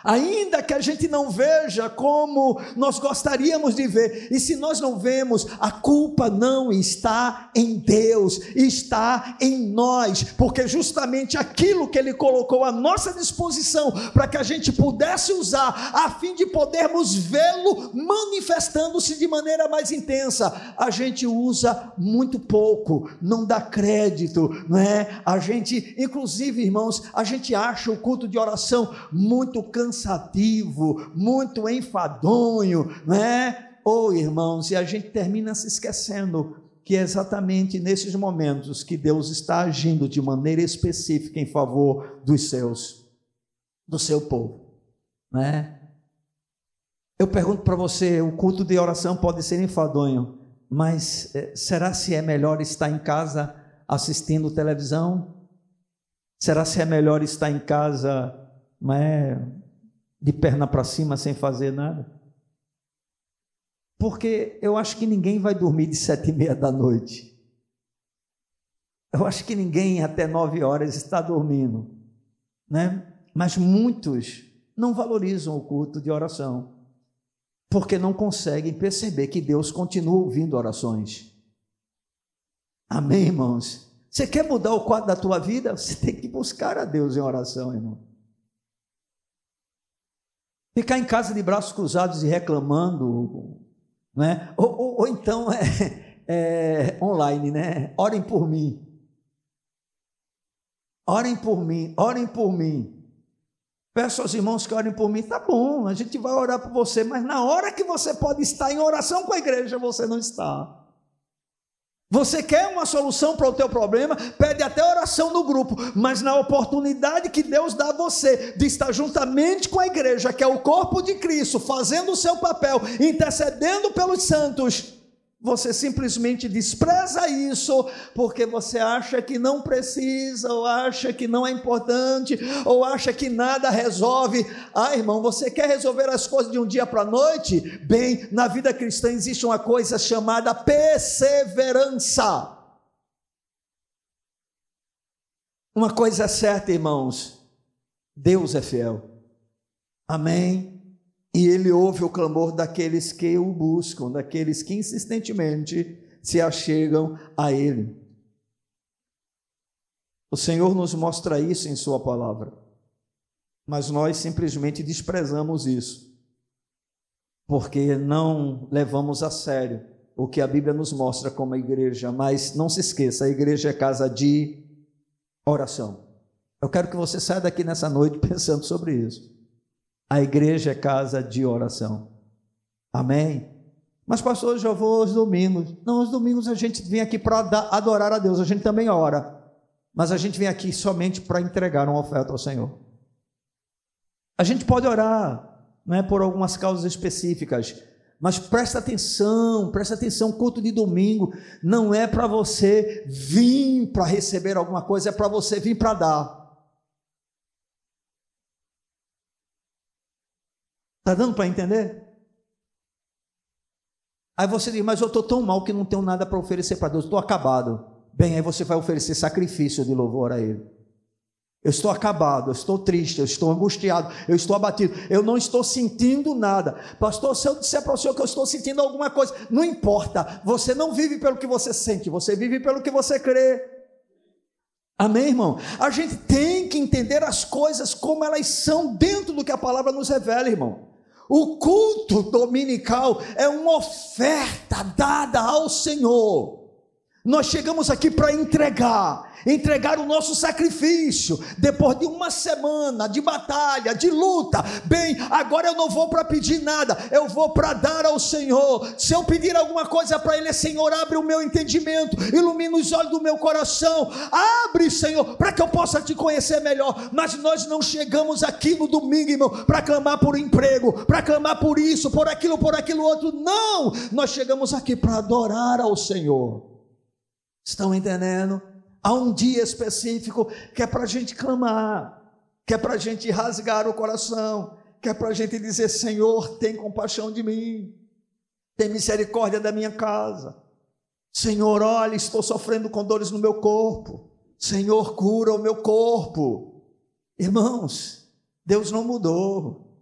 Ainda que a gente não veja como nós gostaríamos de ver, e se nós não vemos, a culpa não está em Deus, está em nós, porque justamente aquilo que Ele colocou à nossa disposição para que a gente pudesse usar, a fim de podermos vê-lo manifestando-se de maneira mais intensa, a gente usa muito pouco, não dá crédito, não é? A gente, inclusive, irmãos, a gente acha o culto de oração muito cansado cansativo, muito enfadonho, né? oh irmãos, e a gente termina se esquecendo que é exatamente nesses momentos que Deus está agindo de maneira específica em favor dos seus, do seu povo, né? Eu pergunto para você, o culto de oração pode ser enfadonho, mas eh, será se é melhor estar em casa assistindo televisão? Será se é melhor estar em casa, não é, de perna para cima sem fazer nada? Porque eu acho que ninguém vai dormir de sete e meia da noite. Eu acho que ninguém até nove horas está dormindo, né? Mas muitos não valorizam o culto de oração, porque não conseguem perceber que Deus continua ouvindo orações. Amém, irmãos? Você quer mudar o quadro da tua vida? Você tem que buscar a Deus em oração, irmão. Ficar em casa de braços cruzados e reclamando, né? ou, ou, ou então é, é, online, né? Orem por mim. Orem por mim, orem por mim. Peço aos irmãos que orem por mim, tá bom, a gente vai orar por você, mas na hora que você pode estar em oração com a igreja, você não está. Você quer uma solução para o teu problema, pede até oração no grupo, mas na oportunidade que Deus dá a você de estar juntamente com a igreja, que é o corpo de Cristo, fazendo o seu papel, intercedendo pelos santos, você simplesmente despreza isso porque você acha que não precisa, ou acha que não é importante, ou acha que nada resolve. Ah, irmão, você quer resolver as coisas de um dia para a noite? Bem, na vida cristã existe uma coisa chamada perseverança. Uma coisa é certa, irmãos: Deus é fiel. Amém e ele ouve o clamor daqueles que o buscam, daqueles que insistentemente se achegam a ele. O Senhor nos mostra isso em Sua palavra, mas nós simplesmente desprezamos isso, porque não levamos a sério o que a Bíblia nos mostra como igreja. Mas não se esqueça: a igreja é casa de oração. Eu quero que você saia daqui nessa noite pensando sobre isso. A igreja é casa de oração. Amém? Mas, pastor, eu já vou aos domingos. Não, os domingos a gente vem aqui para adorar a Deus, a gente também ora. Mas a gente vem aqui somente para entregar uma oferta ao Senhor. A gente pode orar, não é por algumas causas específicas, mas presta atenção, presta atenção, culto de domingo não é para você vir para receber alguma coisa, é para você vir para dar. Está dando para entender? Aí você diz, mas eu estou tão mal que não tenho nada para oferecer para Deus, estou acabado. Bem, aí você vai oferecer sacrifício de louvor a Ele. Eu estou acabado, eu estou triste, eu estou angustiado, eu estou abatido, eu não estou sentindo nada. Pastor, se eu disser para o senhor que eu estou sentindo alguma coisa, não importa, você não vive pelo que você sente, você vive pelo que você crê. Amém, irmão? A gente tem que entender as coisas como elas são dentro do que a palavra nos revela, irmão. O culto dominical é uma oferta dada ao Senhor. Nós chegamos aqui para entregar, entregar o nosso sacrifício, depois de uma semana de batalha, de luta. Bem, agora eu não vou para pedir nada, eu vou para dar ao Senhor. Se eu pedir alguma coisa para Ele, Senhor, abre o meu entendimento, ilumina os olhos do meu coração, abre, Senhor, para que eu possa te conhecer melhor. Mas nós não chegamos aqui no domingo, irmão, para clamar por emprego, para clamar por isso, por aquilo, por aquilo outro. Não, nós chegamos aqui para adorar ao Senhor. Estão entendendo? Há um dia específico que é para a gente clamar, que é para a gente rasgar o coração, que é para a gente dizer: Senhor, tem compaixão de mim, tem misericórdia da minha casa. Senhor, olha, estou sofrendo com dores no meu corpo. Senhor, cura o meu corpo. Irmãos, Deus não mudou.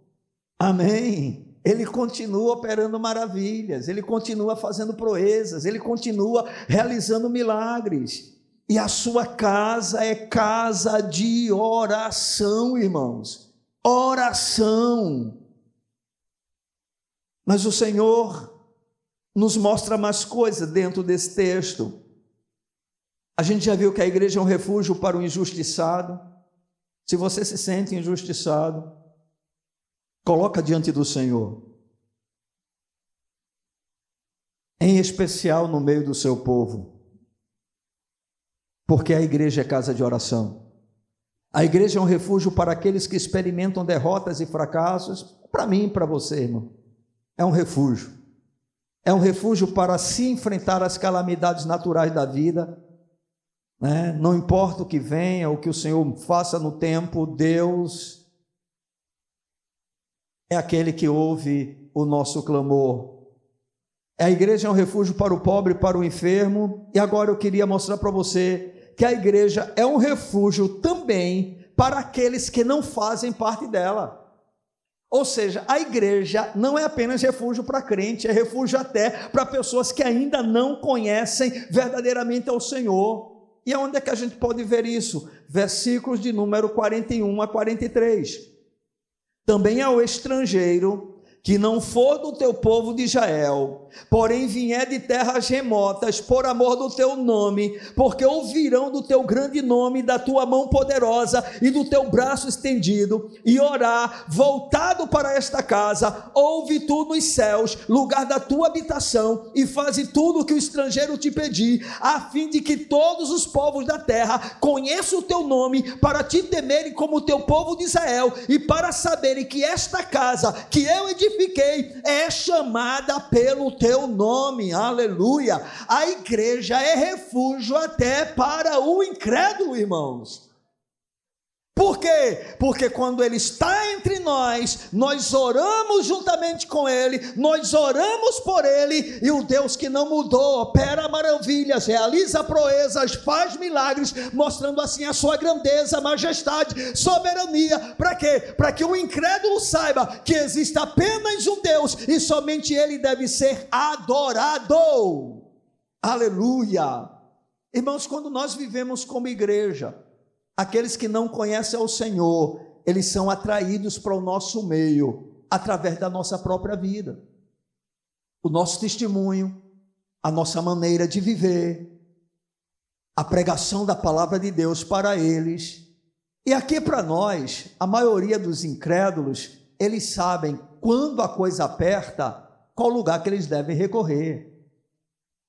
Amém. Ele continua operando maravilhas, ele continua fazendo proezas, ele continua realizando milagres. E a sua casa é casa de oração, irmãos. Oração. Mas o Senhor nos mostra mais coisas dentro desse texto. A gente já viu que a igreja é um refúgio para o injustiçado. Se você se sente injustiçado, coloca diante do Senhor. em especial no meio do seu povo, porque a igreja é casa de oração. A igreja é um refúgio para aqueles que experimentam derrotas e fracassos, para mim e para você, irmão. É um refúgio. É um refúgio para se enfrentar as calamidades naturais da vida. Né? Não importa o que venha, o que o Senhor faça no tempo, Deus é aquele que ouve o nosso clamor. A igreja é um refúgio para o pobre, para o enfermo. E agora eu queria mostrar para você que a igreja é um refúgio também para aqueles que não fazem parte dela. Ou seja, a igreja não é apenas refúgio para crente, é refúgio até para pessoas que ainda não conhecem verdadeiramente ao Senhor. E onde é que a gente pode ver isso? Versículos de número 41 a 43. Também ao estrangeiro que não for do teu povo de Israel, porém vier de terras remotas, por amor do teu nome, porque ouvirão do teu grande nome, da tua mão poderosa e do teu braço estendido, e orar, voltado para esta casa, ouve tu nos céus, lugar da tua habitação, e faze tudo o que o estrangeiro te pedir, a fim de que todos os povos da terra conheçam o teu nome, para te temerem como o teu povo de Israel, e para saberem que esta casa que eu é chamada pelo teu nome, aleluia. A igreja é refúgio até para o incrédulo, irmãos. Por quê? Porque quando Ele está entre nós, nós oramos juntamente com Ele, nós oramos por Ele, e o Deus que não mudou, opera maravilhas, realiza proezas, faz milagres, mostrando assim a sua grandeza, majestade, soberania. Para quê? Para que o incrédulo saiba que existe apenas um Deus e somente Ele deve ser adorado. Aleluia. Irmãos, quando nós vivemos como igreja, Aqueles que não conhecem ao Senhor, eles são atraídos para o nosso meio através da nossa própria vida. O nosso testemunho, a nossa maneira de viver, a pregação da palavra de Deus para eles. E aqui para nós, a maioria dos incrédulos, eles sabem quando a coisa aperta, qual lugar que eles devem recorrer.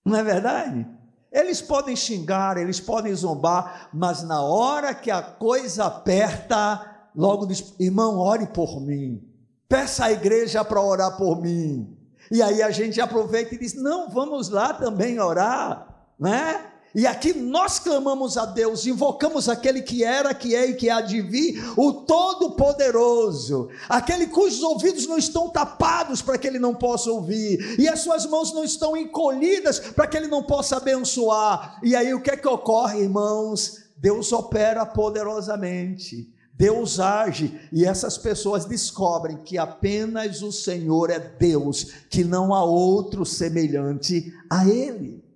Não é verdade? Eles podem xingar, eles podem zombar, mas na hora que a coisa aperta, logo diz: irmão, ore por mim. Peça à igreja para orar por mim. E aí a gente aproveita e diz: não, vamos lá também orar, né? E aqui nós clamamos a Deus, invocamos aquele que era, que é e que há de vir, o Todo-Poderoso, aquele cujos ouvidos não estão tapados para que ele não possa ouvir, e as suas mãos não estão encolhidas para que ele não possa abençoar. E aí o que é que ocorre, irmãos? Deus opera poderosamente. Deus age e essas pessoas descobrem que apenas o Senhor é Deus, que não há outro semelhante a Ele.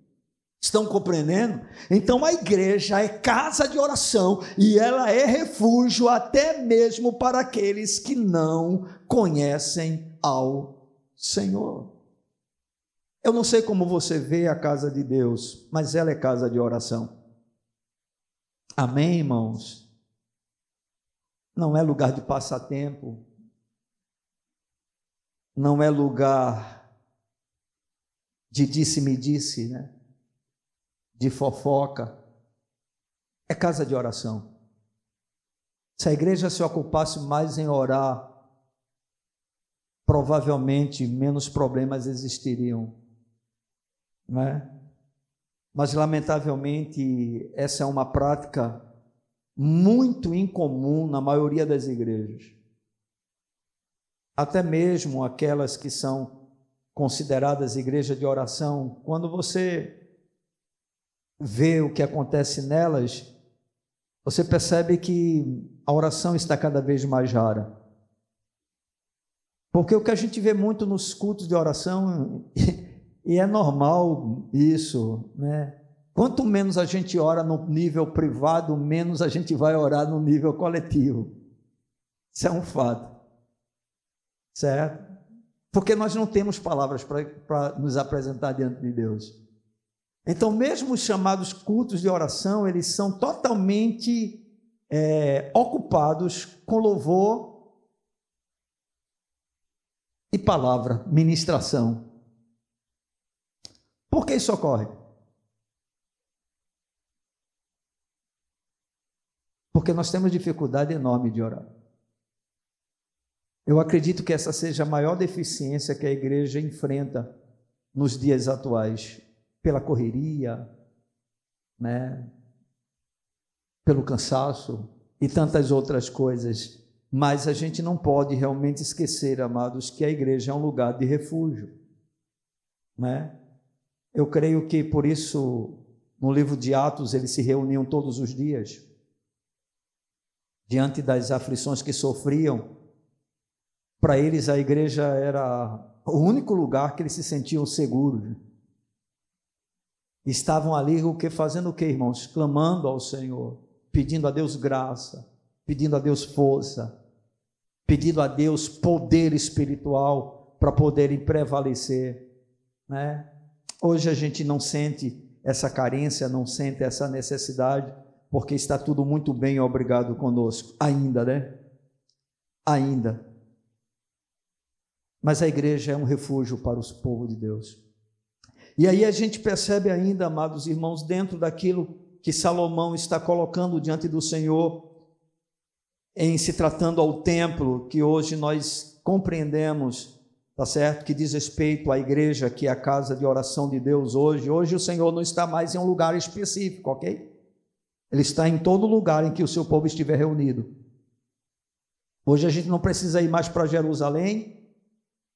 Estão compreendendo? Então a igreja é casa de oração e ela é refúgio até mesmo para aqueles que não conhecem ao Senhor. Eu não sei como você vê a casa de Deus, mas ela é casa de oração. Amém, irmãos? Não é lugar de passatempo, não é lugar de disse-me-disse, -disse, né? De fofoca. É casa de oração. Se a igreja se ocupasse mais em orar, provavelmente menos problemas existiriam, não é? Mas lamentavelmente essa é uma prática muito incomum na maioria das igrejas. Até mesmo aquelas que são consideradas igreja de oração, quando você vê o que acontece nelas, você percebe que a oração está cada vez mais rara. Porque o que a gente vê muito nos cultos de oração, e é normal isso, né? Quanto menos a gente ora no nível privado, menos a gente vai orar no nível coletivo. Isso é um fato. Certo? Porque nós não temos palavras para nos apresentar diante de Deus. Então, mesmo os chamados cultos de oração, eles são totalmente é, ocupados com louvor e palavra, ministração. Por que isso ocorre? Porque nós temos dificuldade enorme de orar. Eu acredito que essa seja a maior deficiência que a igreja enfrenta nos dias atuais, pela correria, né? pelo cansaço e tantas outras coisas. Mas a gente não pode realmente esquecer, amados, que a igreja é um lugar de refúgio. Né? Eu creio que por isso, no livro de Atos, eles se reuniam todos os dias, diante das aflições que sofriam. Para eles, a igreja era o único lugar que eles se sentiam seguros. Estavam ali o que fazendo o que, irmãos? Clamando ao Senhor, pedindo a Deus graça, pedindo a Deus força, pedindo a Deus poder espiritual para poderem prevalecer, né? Hoje a gente não sente essa carência, não sente essa necessidade, porque está tudo muito bem, obrigado conosco, ainda, né? Ainda. Mas a igreja é um refúgio para os povos de Deus. E aí a gente percebe ainda, amados irmãos, dentro daquilo que Salomão está colocando diante do Senhor, em se tratando ao templo, que hoje nós compreendemos, tá certo? Que diz respeito à igreja, que é a casa de oração de Deus hoje. Hoje o Senhor não está mais em um lugar específico, ok? Ele está em todo lugar em que o seu povo estiver reunido. Hoje a gente não precisa ir mais para Jerusalém,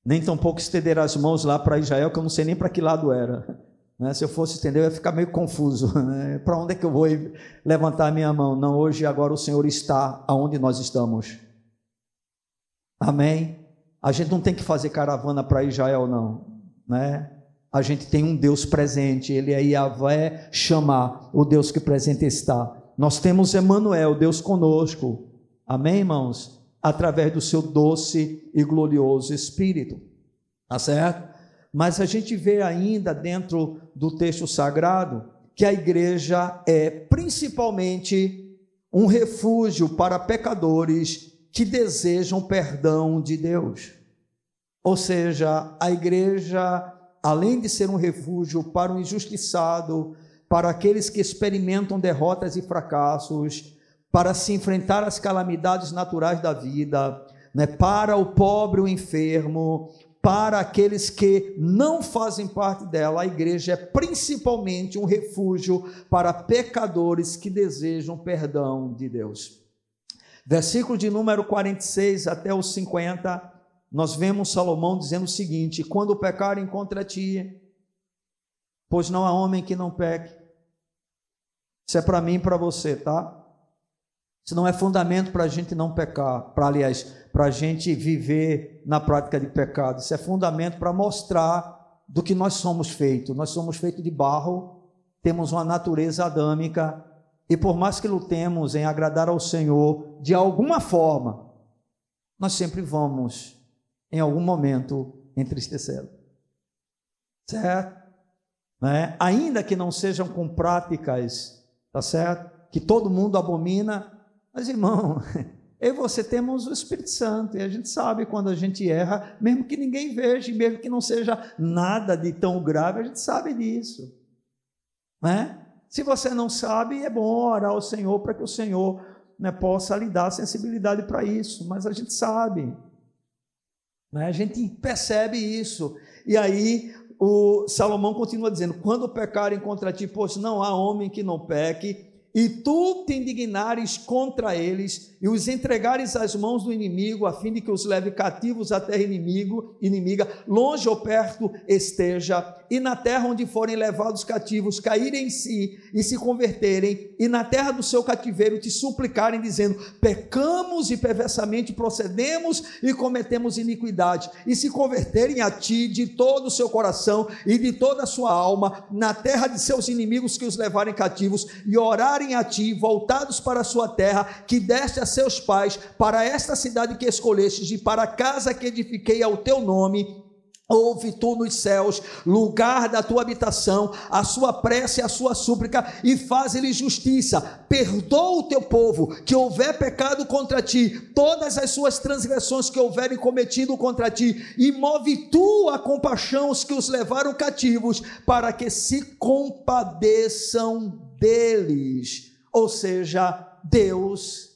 nem tampouco estender as mãos lá para Israel, que eu não sei nem para que lado era. Né? Se eu fosse estender, eu ia ficar meio confuso. Né? Para onde é que eu vou levantar a minha mão? Não, hoje agora o Senhor está aonde nós estamos. Amém? A gente não tem que fazer caravana para Israel, não. Né? A gente tem um Deus presente, Ele é Yahvé chamar, o Deus que presente está. Nós temos Emmanuel, Deus conosco. Amém, irmãos? Através do seu doce e glorioso Espírito. Tá certo? Mas a gente vê ainda dentro do texto sagrado que a igreja é principalmente um refúgio para pecadores que desejam perdão de Deus. Ou seja, a igreja, além de ser um refúgio para o injustiçado, para aqueles que experimentam derrotas e fracassos, para se enfrentar as calamidades naturais da vida, né, para o pobre, o enfermo, para aqueles que não fazem parte dela, a igreja é principalmente um refúgio para pecadores que desejam perdão de Deus. Versículo de número 46 até o 50, nós vemos Salomão dizendo o seguinte: Quando pecarem contra ti, pois não há homem que não peque. Isso é para mim e para você, tá? Isso não é fundamento para a gente não pecar, para aliás, para a gente viver na prática de pecado. Isso é fundamento para mostrar do que nós somos feitos. Nós somos feitos de barro, temos uma natureza adâmica e por mais que lutemos em agradar ao Senhor de alguma forma, nós sempre vamos em algum momento entristecê-lo. Certo? Né? Ainda que não sejam com práticas, tá certo? Que todo mundo abomina, mas, irmão, eu e você temos o Espírito Santo, e a gente sabe quando a gente erra, mesmo que ninguém veja, mesmo que não seja nada de tão grave, a gente sabe disso. Né? Se você não sabe, é bom orar ao Senhor para que o Senhor né, possa lhe dar sensibilidade para isso, mas a gente sabe, né? a gente percebe isso. E aí o Salomão continua dizendo: quando pecarem contra ti, pois não há homem que não peque, e tu te indignares contra eles e os entregares às mãos do inimigo, a fim de que os leve cativos à terra inimigo, inimiga, longe ou perto esteja, e na terra onde forem levados cativos, caírem em si e se converterem, e na terra do seu cativeiro te suplicarem, dizendo: pecamos e perversamente procedemos e cometemos iniquidade, e se converterem a ti de todo o seu coração e de toda a sua alma, na terra de seus inimigos que os levarem cativos, e orarem a ti, voltados para a sua terra, que deste a seus pais, para esta cidade que escolhestes e para a casa que edifiquei ao teu nome, Ouve tu nos céus, lugar da tua habitação, a sua prece e a sua súplica, e faz-lhe justiça. Perdoa o teu povo que houver pecado contra ti, todas as suas transgressões que houverem cometido contra ti, e move tu a compaixão os que os levaram cativos, para que se compadeçam deles. Ou seja, Deus,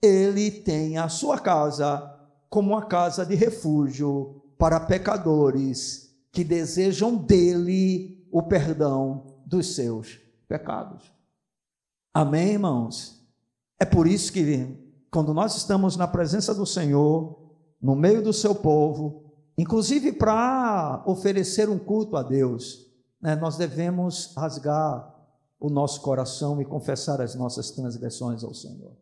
Ele tem a sua casa como uma casa de refúgio para pecadores que desejam dele o perdão dos seus pecados. Amém, irmãos? É por isso que, quando nós estamos na presença do Senhor, no meio do seu povo, inclusive para oferecer um culto a Deus, né, nós devemos rasgar o nosso coração e confessar as nossas transgressões ao Senhor.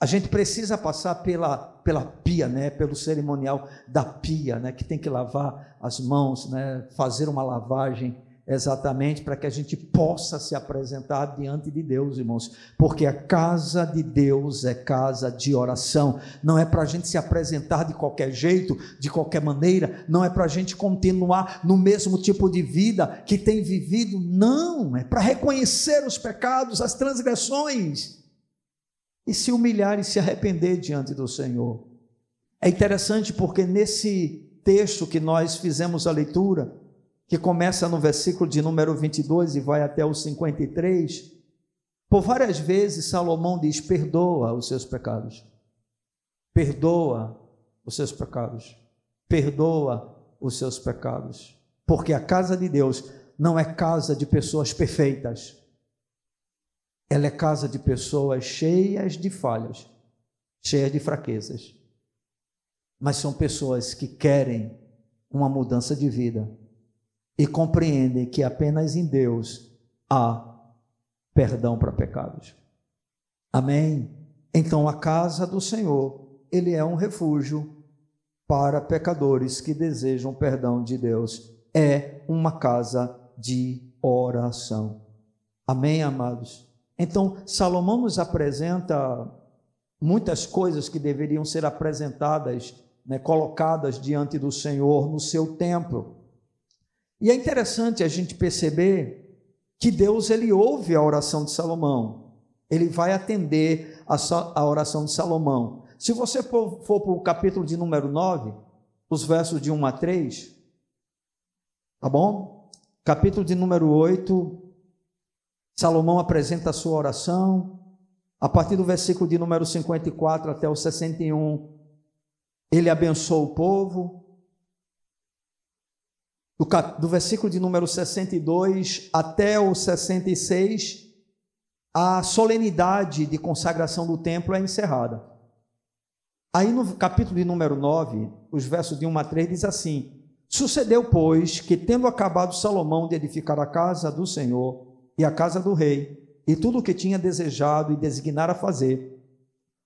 A gente precisa passar pela, pela pia, né, pelo cerimonial da pia, né, que tem que lavar as mãos, né, fazer uma lavagem exatamente para que a gente possa se apresentar diante de Deus, irmãos, porque a casa de Deus é casa de oração, não é para a gente se apresentar de qualquer jeito, de qualquer maneira, não é para a gente continuar no mesmo tipo de vida que tem vivido, não, é para reconhecer os pecados, as transgressões e se humilhar e se arrepender diante do Senhor. É interessante porque nesse texto que nós fizemos a leitura, que começa no versículo de número 22 e vai até o 53, por várias vezes Salomão diz: perdoa os seus pecados, perdoa os seus pecados, perdoa os seus pecados, porque a casa de Deus não é casa de pessoas perfeitas, ela é casa de pessoas cheias de falhas, cheias de fraquezas. Mas são pessoas que querem uma mudança de vida e compreendem que apenas em Deus há perdão para pecados. Amém? Então a casa do Senhor, ele é um refúgio para pecadores que desejam perdão de Deus. É uma casa de oração. Amém, amados? Então, Salomão nos apresenta muitas coisas que deveriam ser apresentadas, né, colocadas diante do Senhor no seu templo. E é interessante a gente perceber que Deus ele ouve a oração de Salomão. Ele vai atender a, a oração de Salomão. Se você for, for para o capítulo de número 9, os versos de 1 a 3, tá bom? Capítulo de número 8, Salomão apresenta a sua oração. A partir do versículo de número 54 até o 61, ele abençoa o povo. Do, do versículo de número 62 até o 66, a solenidade de consagração do templo é encerrada. Aí no capítulo de número 9, os versos de 1 a 3 diz assim: Sucedeu, pois, que tendo acabado Salomão de edificar a casa do Senhor, e a casa do rei, e tudo o que tinha desejado e designara fazer.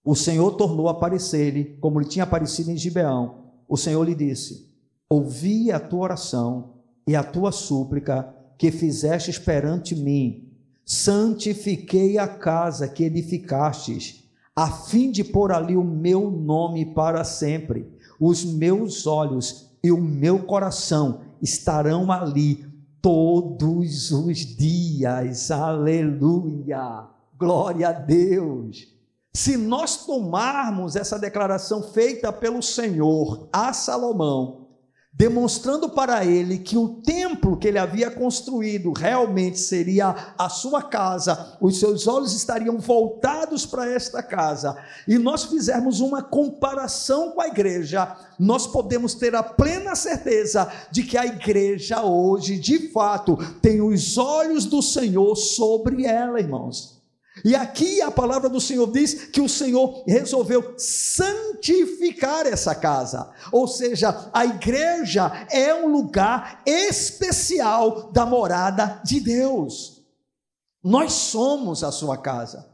O Senhor tornou a aparecer-lhe, como lhe tinha aparecido em Gibeão. O Senhor lhe disse: Ouvi a tua oração e a tua súplica que fizeste perante mim. Santifiquei a casa que edificastes, a fim de pôr ali o meu nome para sempre. Os meus olhos e o meu coração estarão ali todos os dias. Aleluia! Glória a Deus! Se nós tomarmos essa declaração feita pelo Senhor a Salomão, demonstrando para ele que o templo que ele havia construído realmente seria a sua casa, os seus olhos estariam voltados para esta casa, e nós fizermos uma comparação com a igreja, nós podemos ter a plena certeza de que a igreja hoje, de fato, tem os olhos do Senhor sobre ela, irmãos. E aqui a palavra do Senhor diz que o Senhor resolveu santificar essa casa. Ou seja, a igreja é um lugar especial da morada de Deus. Nós somos a sua casa.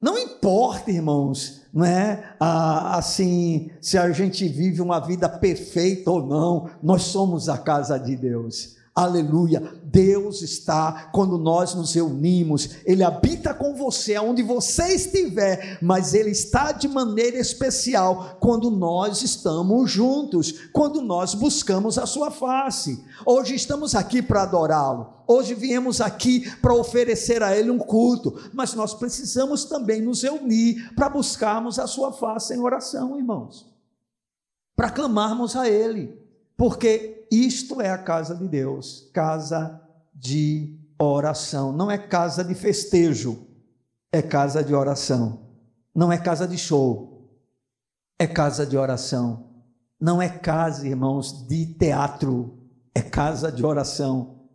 Não importa, irmãos, não é ah, assim se a gente vive uma vida perfeita ou não, nós somos a casa de Deus. Aleluia. Deus está quando nós nos reunimos. Ele habita com você aonde você estiver, mas ele está de maneira especial quando nós estamos juntos, quando nós buscamos a sua face. Hoje estamos aqui para adorá-lo. Hoje viemos aqui para oferecer a ele um culto, mas nós precisamos também nos reunir para buscarmos a sua face em oração, irmãos. Para clamarmos a ele, porque isto é a casa de Deus, casa de oração. Não é casa de festejo, é casa de oração. Não é casa de show, é casa de oração. Não é casa, irmãos, de teatro, é casa de oração.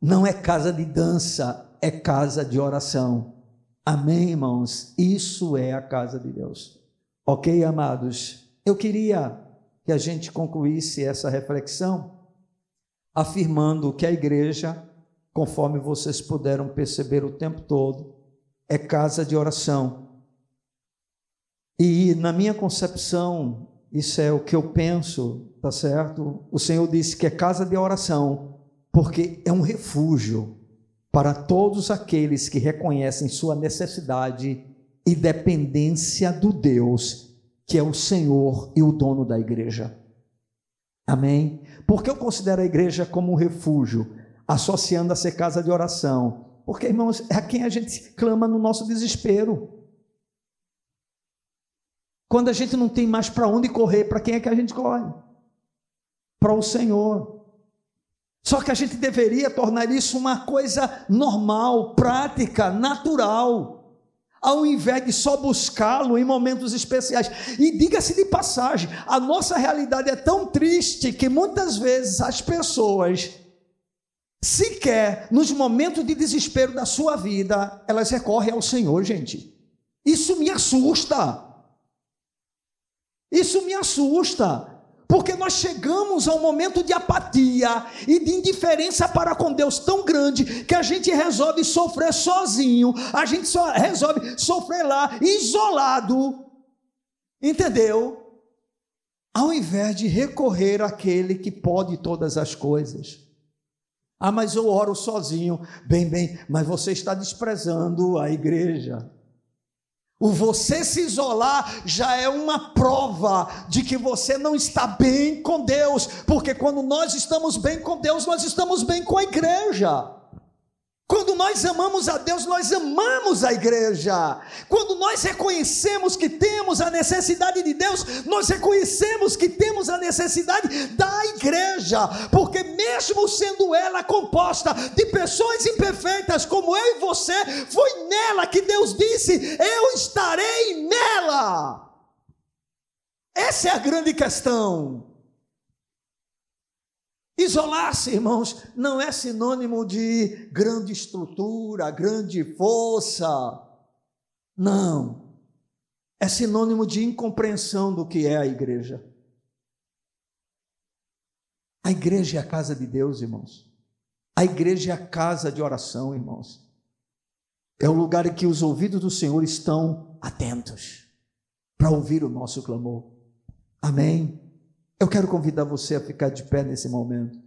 Não é casa de dança, é casa de oração. Amém, irmãos? Isso é a casa de Deus. Ok, amados? Eu queria que a gente concluísse essa reflexão afirmando que a igreja, conforme vocês puderam perceber o tempo todo, é casa de oração. E na minha concepção, isso é o que eu penso, tá certo? O Senhor disse que é casa de oração, porque é um refúgio para todos aqueles que reconhecem sua necessidade e dependência do Deus que é o Senhor e o dono da igreja. Amém? Porque eu considero a igreja como um refúgio, associando a ser casa de oração. Porque, irmãos, é a quem a gente clama no nosso desespero. Quando a gente não tem mais para onde correr, para quem é que a gente corre? Para o Senhor. Só que a gente deveria tornar isso uma coisa normal, prática, natural ao invés de só buscá-lo em momentos especiais. E diga-se de passagem, a nossa realidade é tão triste que muitas vezes as pessoas, sequer nos momentos de desespero da sua vida, elas recorrem ao Senhor, gente. Isso me assusta. Isso me assusta. Porque nós chegamos a um momento de apatia e de indiferença para com Deus tão grande que a gente resolve sofrer sozinho, a gente só resolve sofrer lá, isolado. Entendeu? Ao invés de recorrer àquele que pode todas as coisas. Ah, mas eu oro sozinho. Bem, bem, mas você está desprezando a igreja. O você se isolar já é uma prova de que você não está bem com Deus, porque quando nós estamos bem com Deus, nós estamos bem com a igreja. Quando nós amamos a Deus, nós amamos a igreja. Quando nós reconhecemos que temos a necessidade de Deus, nós reconhecemos que temos a necessidade da igreja, porque mesmo sendo ela composta de pessoas imperfeitas como eu e você, foi nela que Deus disse: Eu estarei nela. Essa é a grande questão. Isolar-se, irmãos, não é sinônimo de grande estrutura, grande força. Não. É sinônimo de incompreensão do que é a igreja. A igreja é a casa de Deus, irmãos. A igreja é a casa de oração, irmãos. É o lugar em que os ouvidos do Senhor estão atentos para ouvir o nosso clamor. Amém. Eu quero convidar você a ficar de pé nesse momento.